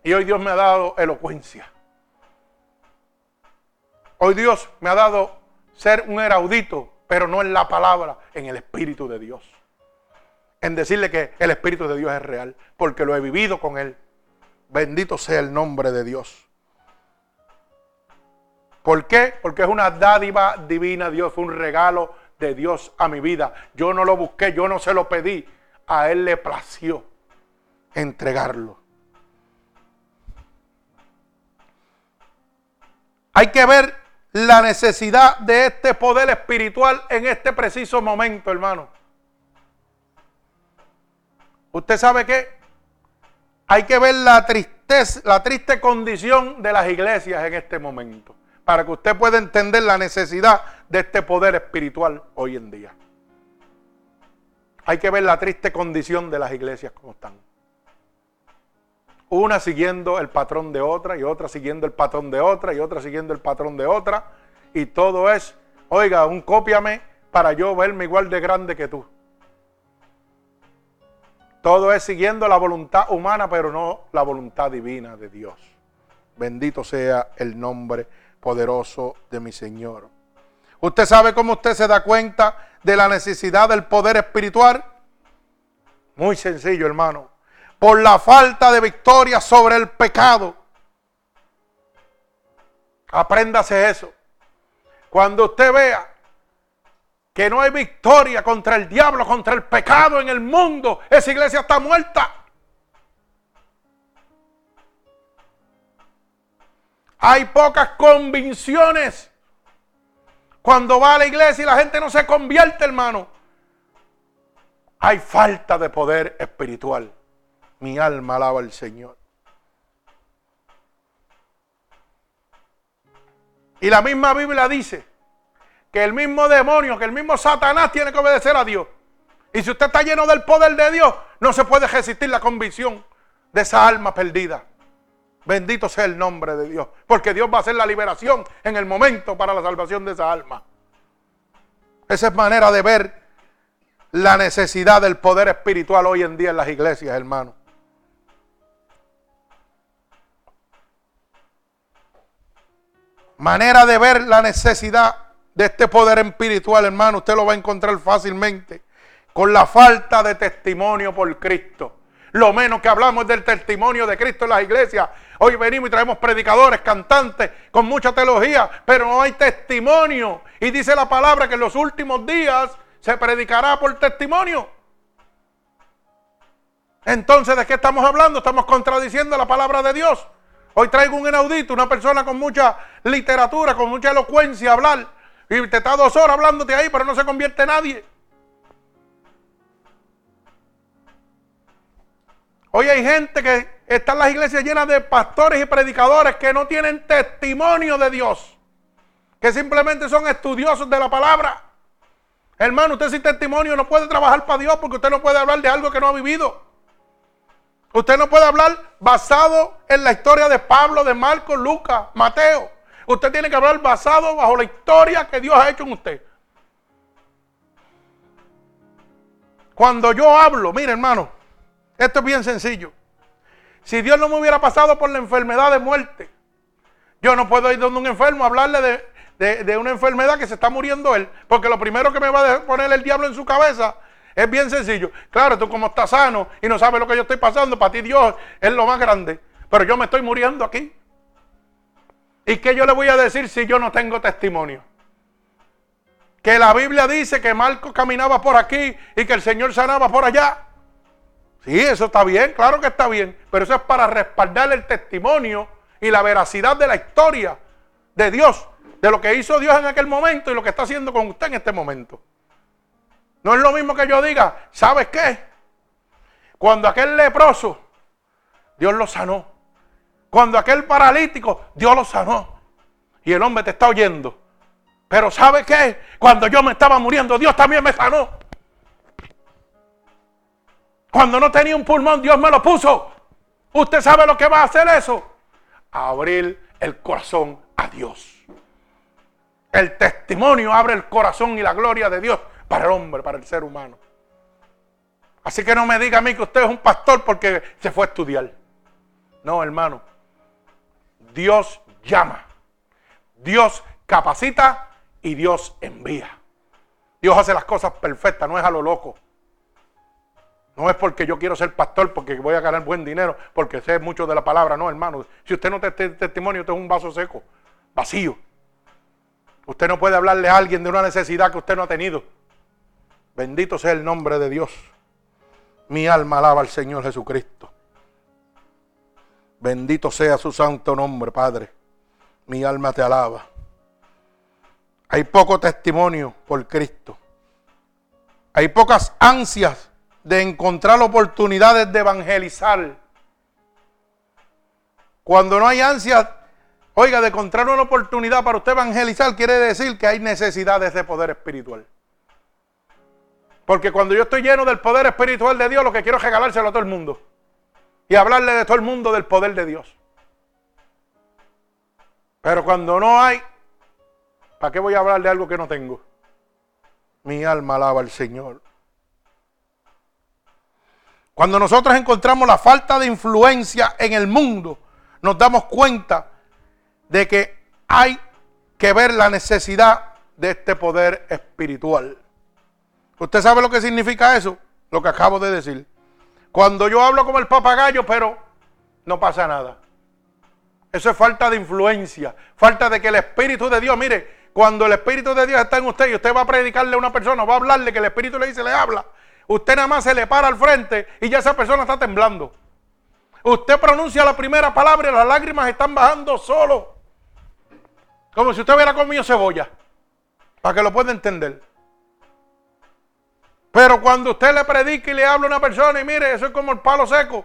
Y hoy Dios me ha dado elocuencia. Hoy Dios me ha dado ser un eraudito, pero no en la palabra, en el Espíritu de Dios. En decirle que el Espíritu de Dios es real, porque lo he vivido con Él. Bendito sea el nombre de Dios. ¿Por qué? Porque es una dádiva divina, Dios, fue un regalo de Dios a mi vida. Yo no lo busqué, yo no se lo pedí. A Él le plació entregarlo. Hay que ver la necesidad de este poder espiritual en este preciso momento, hermano. ¿Usted sabe qué? Hay que ver la tristeza, la triste condición de las iglesias en este momento para que usted pueda entender la necesidad de este poder espiritual hoy en día. Hay que ver la triste condición de las iglesias como están. Una siguiendo el patrón de otra y otra siguiendo el patrón de otra y otra siguiendo el patrón de otra. Y todo es, oiga, un cópiame para yo verme igual de grande que tú. Todo es siguiendo la voluntad humana, pero no la voluntad divina de Dios. Bendito sea el nombre poderoso de mi Señor. ¿Usted sabe cómo usted se da cuenta de la necesidad del poder espiritual? Muy sencillo, hermano. Por la falta de victoria sobre el pecado. Apréndase eso. Cuando usted vea que no hay victoria contra el diablo, contra el pecado en el mundo, esa iglesia está muerta. Hay pocas convicciones. Cuando va a la iglesia y la gente no se convierte, hermano. Hay falta de poder espiritual. Mi alma alaba al Señor. Y la misma Biblia dice que el mismo demonio, que el mismo Satanás tiene que obedecer a Dios. Y si usted está lleno del poder de Dios, no se puede resistir la convicción de esa alma perdida. Bendito sea el nombre de Dios. Porque Dios va a hacer la liberación en el momento para la salvación de esa alma. Esa es manera de ver la necesidad del poder espiritual hoy en día en las iglesias, hermano. Manera de ver la necesidad de este poder espiritual, hermano, usted lo va a encontrar fácilmente con la falta de testimonio por Cristo. Lo menos que hablamos del testimonio de Cristo en las iglesias. Hoy venimos y traemos predicadores, cantantes, con mucha teología, pero no hay testimonio. Y dice la palabra que en los últimos días se predicará por testimonio. Entonces, ¿de qué estamos hablando? Estamos contradiciendo la palabra de Dios. Hoy traigo un inaudito, una persona con mucha literatura, con mucha elocuencia a hablar. Y te está dos horas hablándote ahí, pero no se convierte nadie. Hoy hay gente que está en las iglesias llenas de pastores y predicadores que no tienen testimonio de Dios, que simplemente son estudiosos de la palabra. Hermano, usted sin testimonio no puede trabajar para Dios porque usted no puede hablar de algo que no ha vivido. Usted no puede hablar basado en la historia de Pablo, de Marcos, Lucas, Mateo. Usted tiene que hablar basado bajo la historia que Dios ha hecho en usted. Cuando yo hablo, mire hermano, esto es bien sencillo. Si Dios no me hubiera pasado por la enfermedad de muerte, yo no puedo ir donde un enfermo a hablarle de, una enfermedad que se está muriendo él. Porque lo primero que me va a poner el diablo en su cabeza es bien sencillo. Claro, tú como estás sano y no sabes lo que yo estoy pasando, para ti Dios es lo más grande. Pero yo me estoy muriendo aquí. ¿Y qué yo le voy a decir si yo no tengo testimonio? Que la Biblia dice que Marcos caminaba por aquí y que el Señor sanaba por allá. Sí, eso está bien, claro que está bien, pero eso es para respaldar el testimonio y la veracidad de la historia de Dios, de lo que hizo Dios en aquel momento y lo que está haciendo con usted en este momento. No es lo mismo que yo diga, ¿sabes qué? Cuando aquel leproso, Dios lo sanó. Cuando aquel paralítico, Dios lo sanó. Y el hombre te está oyendo. Pero ¿sabe qué? Cuando yo me estaba muriendo, Dios también me sanó. Cuando no tenía un pulmón, Dios me lo puso. ¿Usted sabe lo que va a hacer eso? Abrir el corazón a Dios. El testimonio abre el corazón y la gloria de Dios para el hombre, para el ser humano. Así que no me diga a mí que usted es un pastor porque se fue a estudiar. No, hermano. Dios llama. Dios capacita y Dios envía. Dios hace las cosas perfectas, no es a lo loco. No es porque yo quiero ser pastor, porque voy a ganar buen dinero, porque sé mucho de la palabra. No, hermano. Si usted no te testimonio, usted es un vaso seco, vacío. Usted no puede hablarle a alguien de una necesidad que usted no ha tenido. Bendito sea el nombre de Dios. Mi alma alaba al Señor Jesucristo. Bendito sea su santo nombre, Padre. Mi alma te alaba. Hay poco testimonio por Cristo. Hay pocas ansias de encontrar oportunidades de evangelizar. Cuando no hay ansia, oiga, de encontrar una oportunidad para usted evangelizar, quiere decir que hay necesidades de poder espiritual. Porque cuando yo estoy lleno del poder espiritual de Dios, lo que quiero es regalárselo a todo el mundo. Y hablarle de todo el mundo del poder de Dios. Pero cuando no hay, ¿para qué voy a hablar de algo que no tengo? Mi alma alaba al Señor. Cuando nosotros encontramos la falta de influencia en el mundo, nos damos cuenta de que hay que ver la necesidad de este poder espiritual. ¿Usted sabe lo que significa eso? Lo que acabo de decir. Cuando yo hablo como el papagayo, pero no pasa nada. Eso es falta de influencia, falta de que el Espíritu de Dios, mire, cuando el Espíritu de Dios está en usted y usted va a predicarle a una persona, va a hablarle que el Espíritu le dice, le habla, Usted nada más se le para al frente y ya esa persona está temblando. Usted pronuncia la primera palabra y las lágrimas están bajando solo. Como si usted hubiera comido cebolla. Para que lo pueda entender. Pero cuando usted le predica y le habla a una persona y mire, eso es como el palo seco.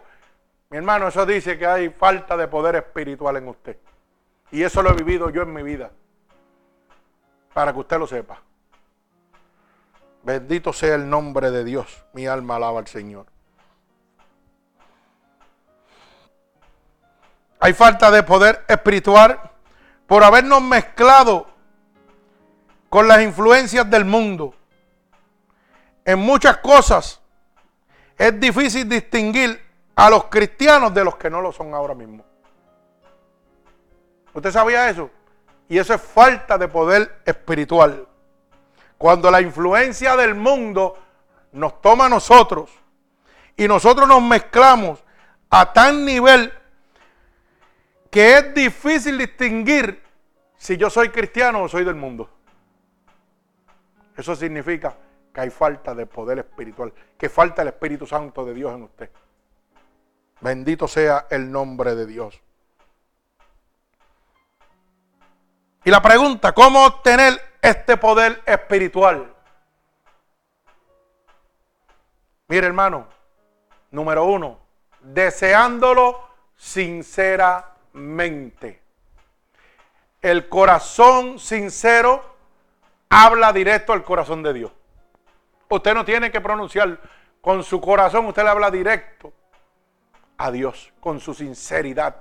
Mi hermano, eso dice que hay falta de poder espiritual en usted. Y eso lo he vivido yo en mi vida. Para que usted lo sepa. Bendito sea el nombre de Dios. Mi alma alaba al Señor. Hay falta de poder espiritual por habernos mezclado con las influencias del mundo. En muchas cosas es difícil distinguir a los cristianos de los que no lo son ahora mismo. ¿Usted sabía eso? Y eso es falta de poder espiritual. Cuando la influencia del mundo nos toma a nosotros y nosotros nos mezclamos a tal nivel que es difícil distinguir si yo soy cristiano o soy del mundo. Eso significa que hay falta de poder espiritual, que falta el Espíritu Santo de Dios en usted. Bendito sea el nombre de Dios. Y la pregunta, ¿cómo obtener este poder espiritual. Mire hermano, número uno, deseándolo sinceramente. El corazón sincero habla directo al corazón de Dios. Usted no tiene que pronunciar con su corazón, usted le habla directo a Dios, con su sinceridad.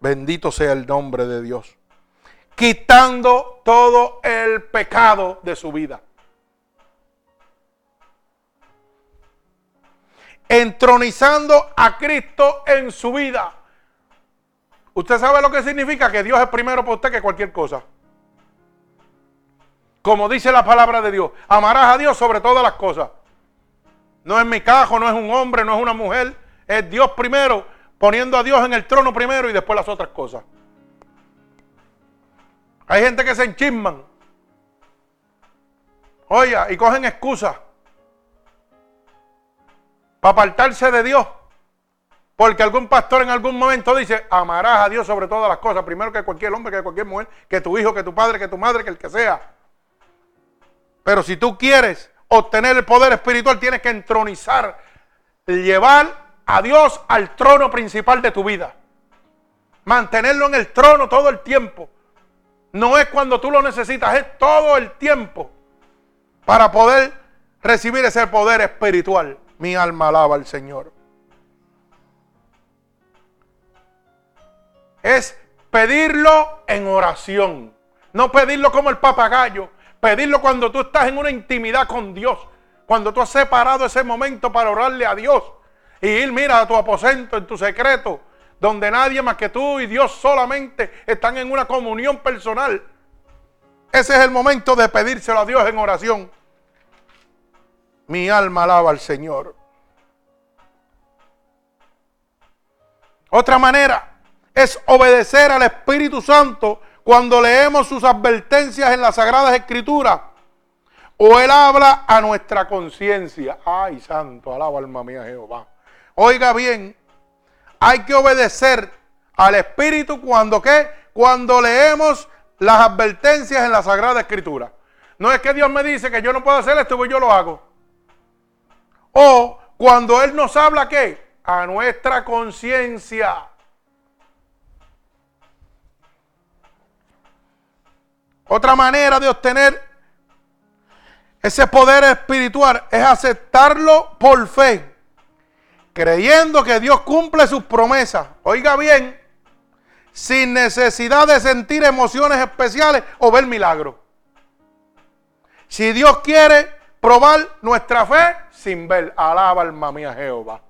Bendito sea el nombre de Dios. Quitando todo el pecado de su vida. Entronizando a Cristo en su vida. Usted sabe lo que significa que Dios es primero para usted que cualquier cosa. Como dice la palabra de Dios, amarás a Dios sobre todas las cosas. No es mi cajo, no es un hombre, no es una mujer, es Dios primero, poniendo a Dios en el trono primero y después las otras cosas. Hay gente que se enchisman. Oiga, y cogen excusas para apartarse de Dios. Porque algún pastor en algún momento dice, amarás a Dios sobre todas las cosas, primero que cualquier hombre, que cualquier mujer, que tu hijo, que tu padre, que tu madre, que el que sea. Pero si tú quieres obtener el poder espiritual, tienes que entronizar, llevar a Dios al trono principal de tu vida. Mantenerlo en el trono todo el tiempo. No es cuando tú lo necesitas, es todo el tiempo para poder recibir ese poder espiritual. Mi alma alaba al Señor. Es pedirlo en oración. No pedirlo como el papagayo, Pedirlo cuando tú estás en una intimidad con Dios. Cuando tú has separado ese momento para orarle a Dios. Y ir, mira, a tu aposento, en tu secreto. Donde nadie más que tú y Dios solamente están en una comunión personal. Ese es el momento de pedírselo a Dios en oración. Mi alma alaba al Señor. Otra manera es obedecer al Espíritu Santo cuando leemos sus advertencias en las Sagradas Escrituras, o Él habla a nuestra conciencia. Ay, santo, alaba alma mía Jehová. Oiga bien, hay que obedecer al Espíritu cuando qué? Cuando leemos las advertencias en la Sagrada Escritura. No es que Dios me dice que yo no puedo hacer esto, pues yo lo hago. O cuando Él nos habla, ¿qué? A nuestra conciencia. Otra manera de obtener ese poder espiritual es aceptarlo por fe, creyendo que Dios cumple sus promesas. Oiga bien, sin necesidad de sentir emociones especiales o ver milagros. Si Dios quiere probar nuestra fe sin ver, alaba alma mía Jehová.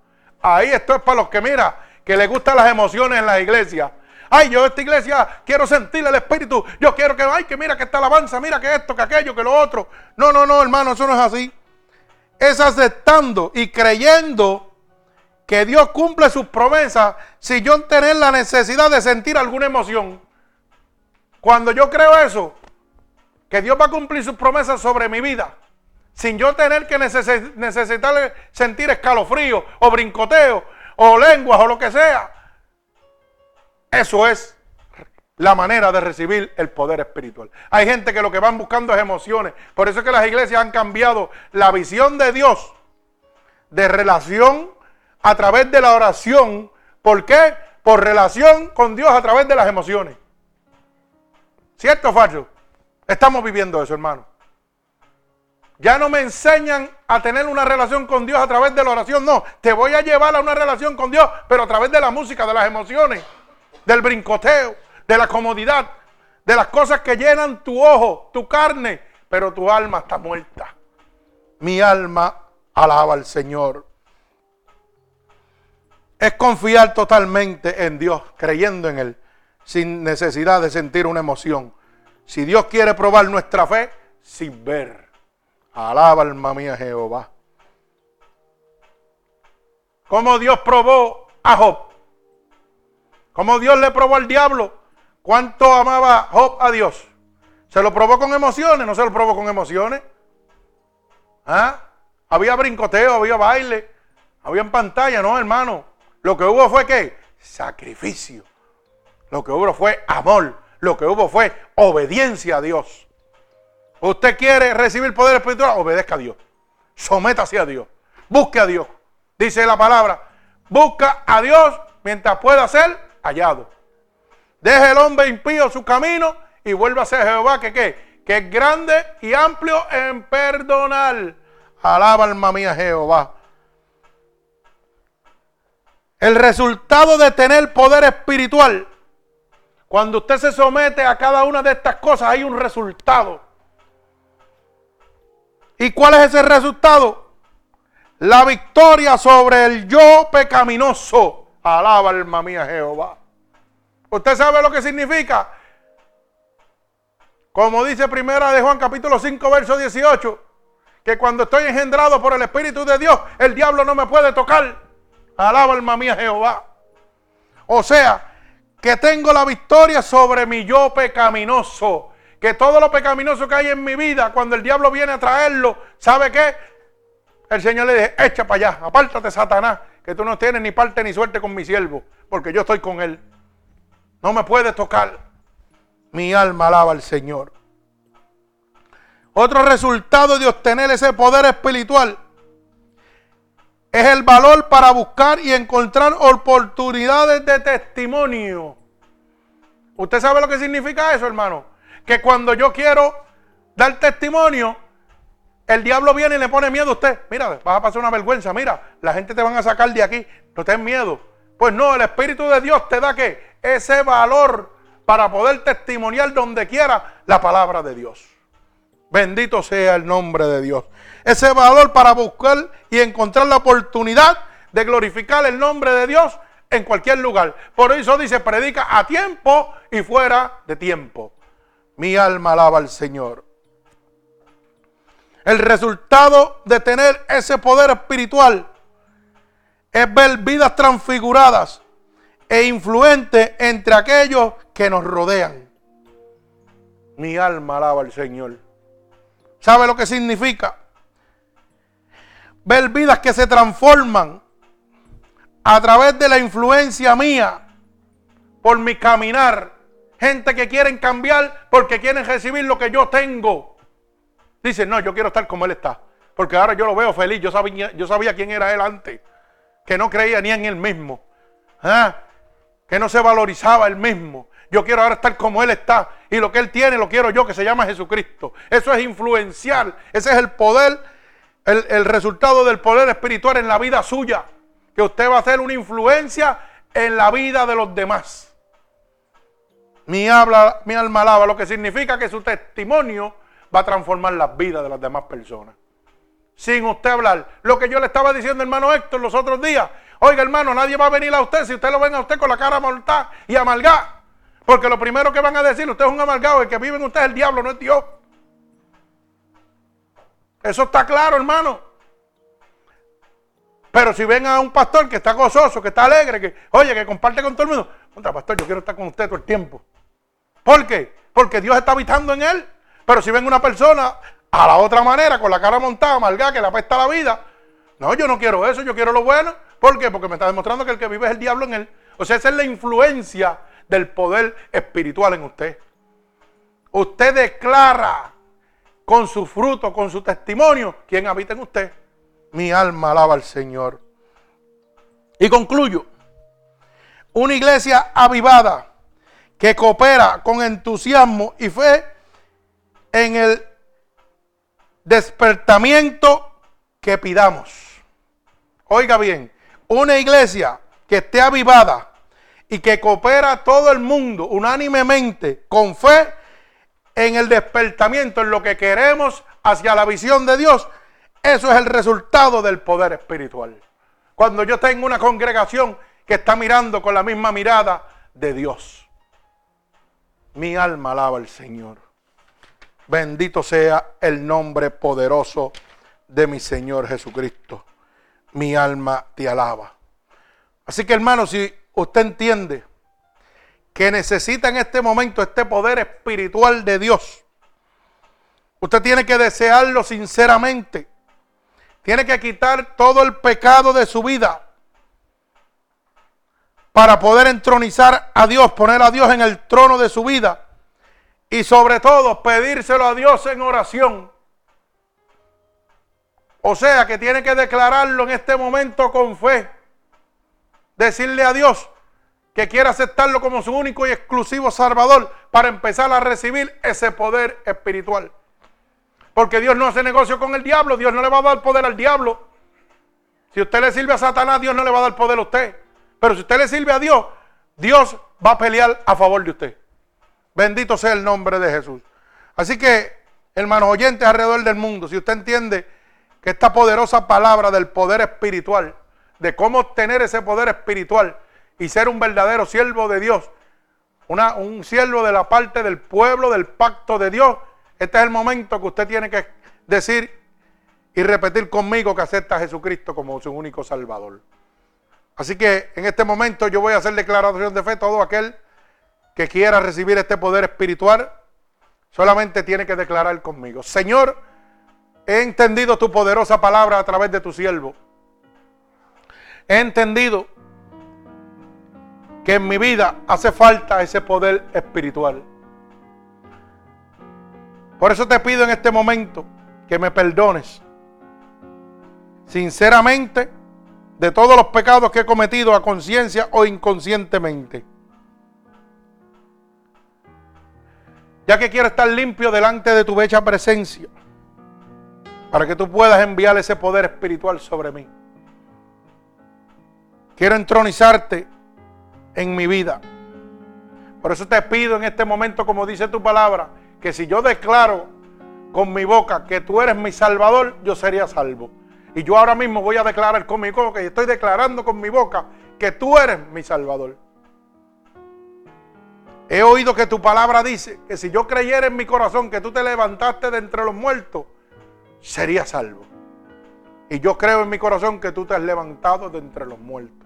Ahí esto es para los que mira, que le gustan las emociones en la iglesia. Ay, yo esta iglesia quiero sentir el Espíritu. Yo quiero que, ay, que mira que esta alabanza, mira que esto, que aquello, que lo otro. No, no, no, hermano, eso no es así. Es aceptando y creyendo que Dios cumple sus promesas si yo tener la necesidad de sentir alguna emoción. Cuando yo creo eso, que Dios va a cumplir sus promesas sobre mi vida, sin yo tener que necesitar sentir escalofrío o brincoteo o lenguas o lo que sea, eso es la manera de recibir el poder espiritual. Hay gente que lo que van buscando es emociones. Por eso es que las iglesias han cambiado la visión de Dios de relación a través de la oración. ¿Por qué? Por relación con Dios a través de las emociones. ¿Cierto o falso? Estamos viviendo eso, hermano. Ya no me enseñan a tener una relación con Dios a través de la oración. No, te voy a llevar a una relación con Dios, pero a través de la música, de las emociones del brincoteo, de la comodidad, de las cosas que llenan tu ojo, tu carne, pero tu alma está muerta. Mi alma alaba al Señor. Es confiar totalmente en Dios, creyendo en Él, sin necesidad de sentir una emoción. Si Dios quiere probar nuestra fe, sin ver. Alaba alma mía Jehová. Como Dios probó a Job. Como Dios le probó al diablo, ¿cuánto amaba Job a Dios? ¿Se lo probó con emociones? ¿No se lo probó con emociones? ¿Ah? Había brincoteo, había baile, había en pantalla, no, hermano. Lo que hubo fue qué? Sacrificio. Lo que hubo fue amor. Lo que hubo fue obediencia a Dios. Usted quiere recibir poder espiritual, obedezca a Dios. Sométase a Dios. Busque a Dios. Dice la palabra, busca a Dios mientras pueda ser hallado. Deje el hombre impío su camino y vuelva a ser Jehová que qué? Que es grande y amplio en perdonar. Alaba alma mía Jehová. El resultado de tener poder espiritual, cuando usted se somete a cada una de estas cosas, hay un resultado. ¿Y cuál es ese resultado? La victoria sobre el yo pecaminoso. Alaba alma mía Jehová. ¿Usted sabe lo que significa? Como dice primera de Juan capítulo 5 verso 18, que cuando estoy engendrado por el Espíritu de Dios, el diablo no me puede tocar. Alaba alma mía Jehová. O sea, que tengo la victoria sobre mi yo pecaminoso que todo lo pecaminoso que hay en mi vida, cuando el diablo viene a traerlo, ¿sabe qué? El Señor le dice, echa para allá, apártate Satanás, que tú no tienes ni parte ni suerte con mi siervo, porque yo estoy con él. No me puedes tocar. Mi alma alaba al Señor. Otro resultado de obtener ese poder espiritual es el valor para buscar y encontrar oportunidades de testimonio. ¿Usted sabe lo que significa eso, hermano? que cuando yo quiero dar testimonio, el diablo viene y le pone miedo a usted. Mira, vas a pasar una vergüenza. Mira, la gente te van a sacar de aquí. No ten miedo. Pues no, el Espíritu de Dios te da que ese valor para poder testimoniar donde quiera la palabra de Dios. Bendito sea el nombre de Dios. Ese valor para buscar y encontrar la oportunidad de glorificar el nombre de Dios en cualquier lugar. Por eso dice, predica a tiempo y fuera de tiempo. Mi alma alaba al Señor. El resultado de tener ese poder espiritual es ver vidas transfiguradas e influentes entre aquellos que nos rodean. Mi alma alaba al Señor. ¿Sabe lo que significa? Ver vidas que se transforman a través de la influencia mía por mi caminar Gente que quieren cambiar porque quieren recibir lo que yo tengo. Dicen, no, yo quiero estar como Él está. Porque ahora yo lo veo feliz. Yo sabía, yo sabía quién era Él antes. Que no creía ni en Él mismo. ¿Ah? Que no se valorizaba Él mismo. Yo quiero ahora estar como Él está. Y lo que Él tiene lo quiero yo, que se llama Jesucristo. Eso es influenciar. Ese es el poder, el, resultado del poder espiritual en la vida suya. Que usted va a hacer una influencia en la vida de los demás. Mi, habla, mi alma alaba, lo que significa que su testimonio va a transformar las vidas de las demás personas. Sin usted hablar. Lo que yo le estaba diciendo, hermano Héctor, los otros días. Oiga, hermano, nadie va a venir a usted si usted lo ven a usted con la cara mortal y amargada. Porque lo primero que van a decir, usted es un amargado, el que vive en usted es el diablo, no es Dios. Eso está claro, hermano. Pero si ven a un pastor que está gozoso, que está alegre, que, oye, que comparte con todo el mundo, contra pastor, yo quiero estar con usted todo el tiempo. ¿Por qué? Porque Dios está habitando en él. Pero si ven una persona a la otra manera, con la cara montada, amargada, que le apesta la vida, no, yo no quiero eso, yo quiero lo bueno. ¿Por qué? Porque me está demostrando que el que vive es el diablo en él. O sea, esa es la influencia del poder espiritual en usted. Usted declara con su fruto, con su testimonio, quién habita en usted. Mi alma alaba al Señor. Y concluyo. Una iglesia avivada que coopera con entusiasmo y fe en el despertamiento que pidamos. Oiga bien, una iglesia que esté avivada y que coopera todo el mundo unánimemente con fe en el despertamiento, en lo que queremos hacia la visión de Dios, eso es el resultado del poder espiritual. Cuando yo tengo una congregación que está mirando con la misma mirada de Dios. Mi alma alaba al Señor. Bendito sea el nombre poderoso de mi Señor Jesucristo. Mi alma te alaba. Así que hermano, si usted entiende que necesita en este momento este poder espiritual de Dios, usted tiene que desearlo sinceramente. Tiene que quitar todo el pecado de su vida para poder entronizar a Dios, poner a Dios en el trono de su vida Y sobre todo pedírselo a Dios en oración. O sea que tiene que declararlo en este momento con fe. Decirle a Dios que quiere aceptarlo como su único y exclusivo Salvador para empezar a recibir ese poder espiritual. Porque Dios no hace negocio con el diablo, Dios no le va a dar poder al diablo. Si usted le sirve a Satanás, Dios no le va a dar poder a usted. Pero si usted le sirve a Dios, Dios va a pelear a favor de usted. Bendito sea el nombre de Jesús. Así que, hermanos oyentes alrededor del mundo, si usted entiende que esta poderosa palabra del poder espiritual, de cómo obtener ese poder espiritual y ser un verdadero siervo de Dios, una, un siervo de la parte del pueblo, del pacto de Dios, este es el momento que usted tiene que decir y repetir conmigo que acepta a Jesucristo como su único Salvador. Así que en este momento yo voy a hacer declaración de fe. Todo aquel que quiera recibir este poder espiritual solamente tiene que declarar conmigo. Señor, he entendido tu poderosa palabra a través de tu siervo. He entendido que en mi vida hace falta ese poder espiritual. Por eso te pido en este momento que me perdones sinceramente de todos los pecados que he cometido a conciencia o inconscientemente. Ya que quiero estar limpio delante de tu bella presencia, para que tú puedas enviar ese poder espiritual sobre mí. Quiero entronizarte en mi vida. Por eso te pido en este momento, como dice tu palabra, que si yo declaro con mi boca que tú eres mi salvador, yo sería salvo. Y yo ahora mismo voy a declarar con mi boca y estoy declarando con mi boca que tú eres mi salvador. He oído que tu palabra dice que si yo creyera en mi corazón que tú te levantaste de entre los muertos, sería salvo. Y yo creo en mi corazón que tú te has levantado de entre los muertos.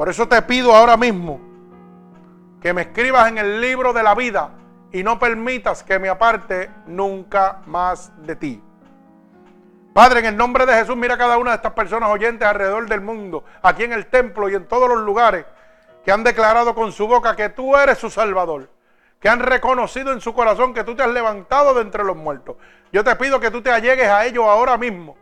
Por eso te pido ahora mismo que me escribas en el libro de la vida y no permitas que me aparte nunca más de ti. Padre, en el nombre de Jesús, mira a cada una de estas personas oyentes alrededor del mundo, aquí en el templo y en todos los lugares, que han declarado con su boca que tú eres su Salvador, que han reconocido en su corazón que tú te has levantado de entre los muertos. Yo te pido que tú te allegues a ellos ahora mismo,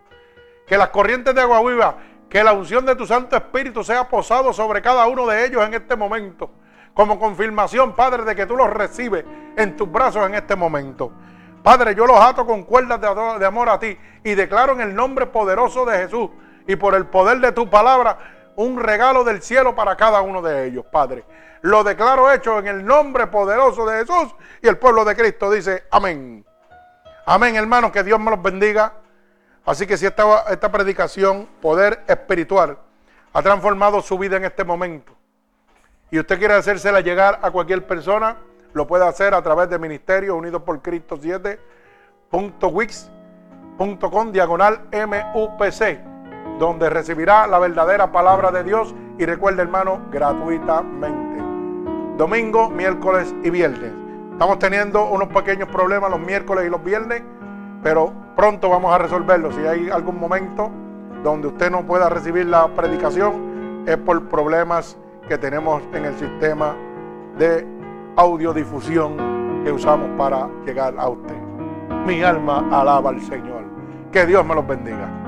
que las corrientes de agua viva, que la unción de tu Santo Espíritu sea posado sobre cada uno de ellos en este momento como confirmación, Padre, de que tú los recibes en tus brazos en este momento. Padre, yo los ato con cuerdas de amor a ti y declaro en el nombre poderoso de Jesús y por el poder de tu palabra un regalo del cielo para cada uno de ellos, Padre. Lo declaro hecho en el nombre poderoso de Jesús y el pueblo de Cristo dice amén. Amén, hermanos, que Dios me los bendiga. Así que si esta, esta predicación, poder espiritual, ha transformado su vida en este momento, y usted quiere hacérsela llegar a cualquier persona, lo puede hacer a través de Ministerio Unidos por Cristo 7.wix.com diagonal MUPC, donde recibirá la verdadera palabra de Dios y recuerde hermano, gratuitamente. Domingo, miércoles y viernes. Estamos teniendo unos pequeños problemas los miércoles y los viernes, pero pronto vamos a resolverlo. Si hay algún momento donde usted no pueda recibir la predicación, es por problemas que tenemos en el sistema de audiodifusión que usamos para llegar a usted. Mi alma alaba al Señor. Que Dios me los bendiga.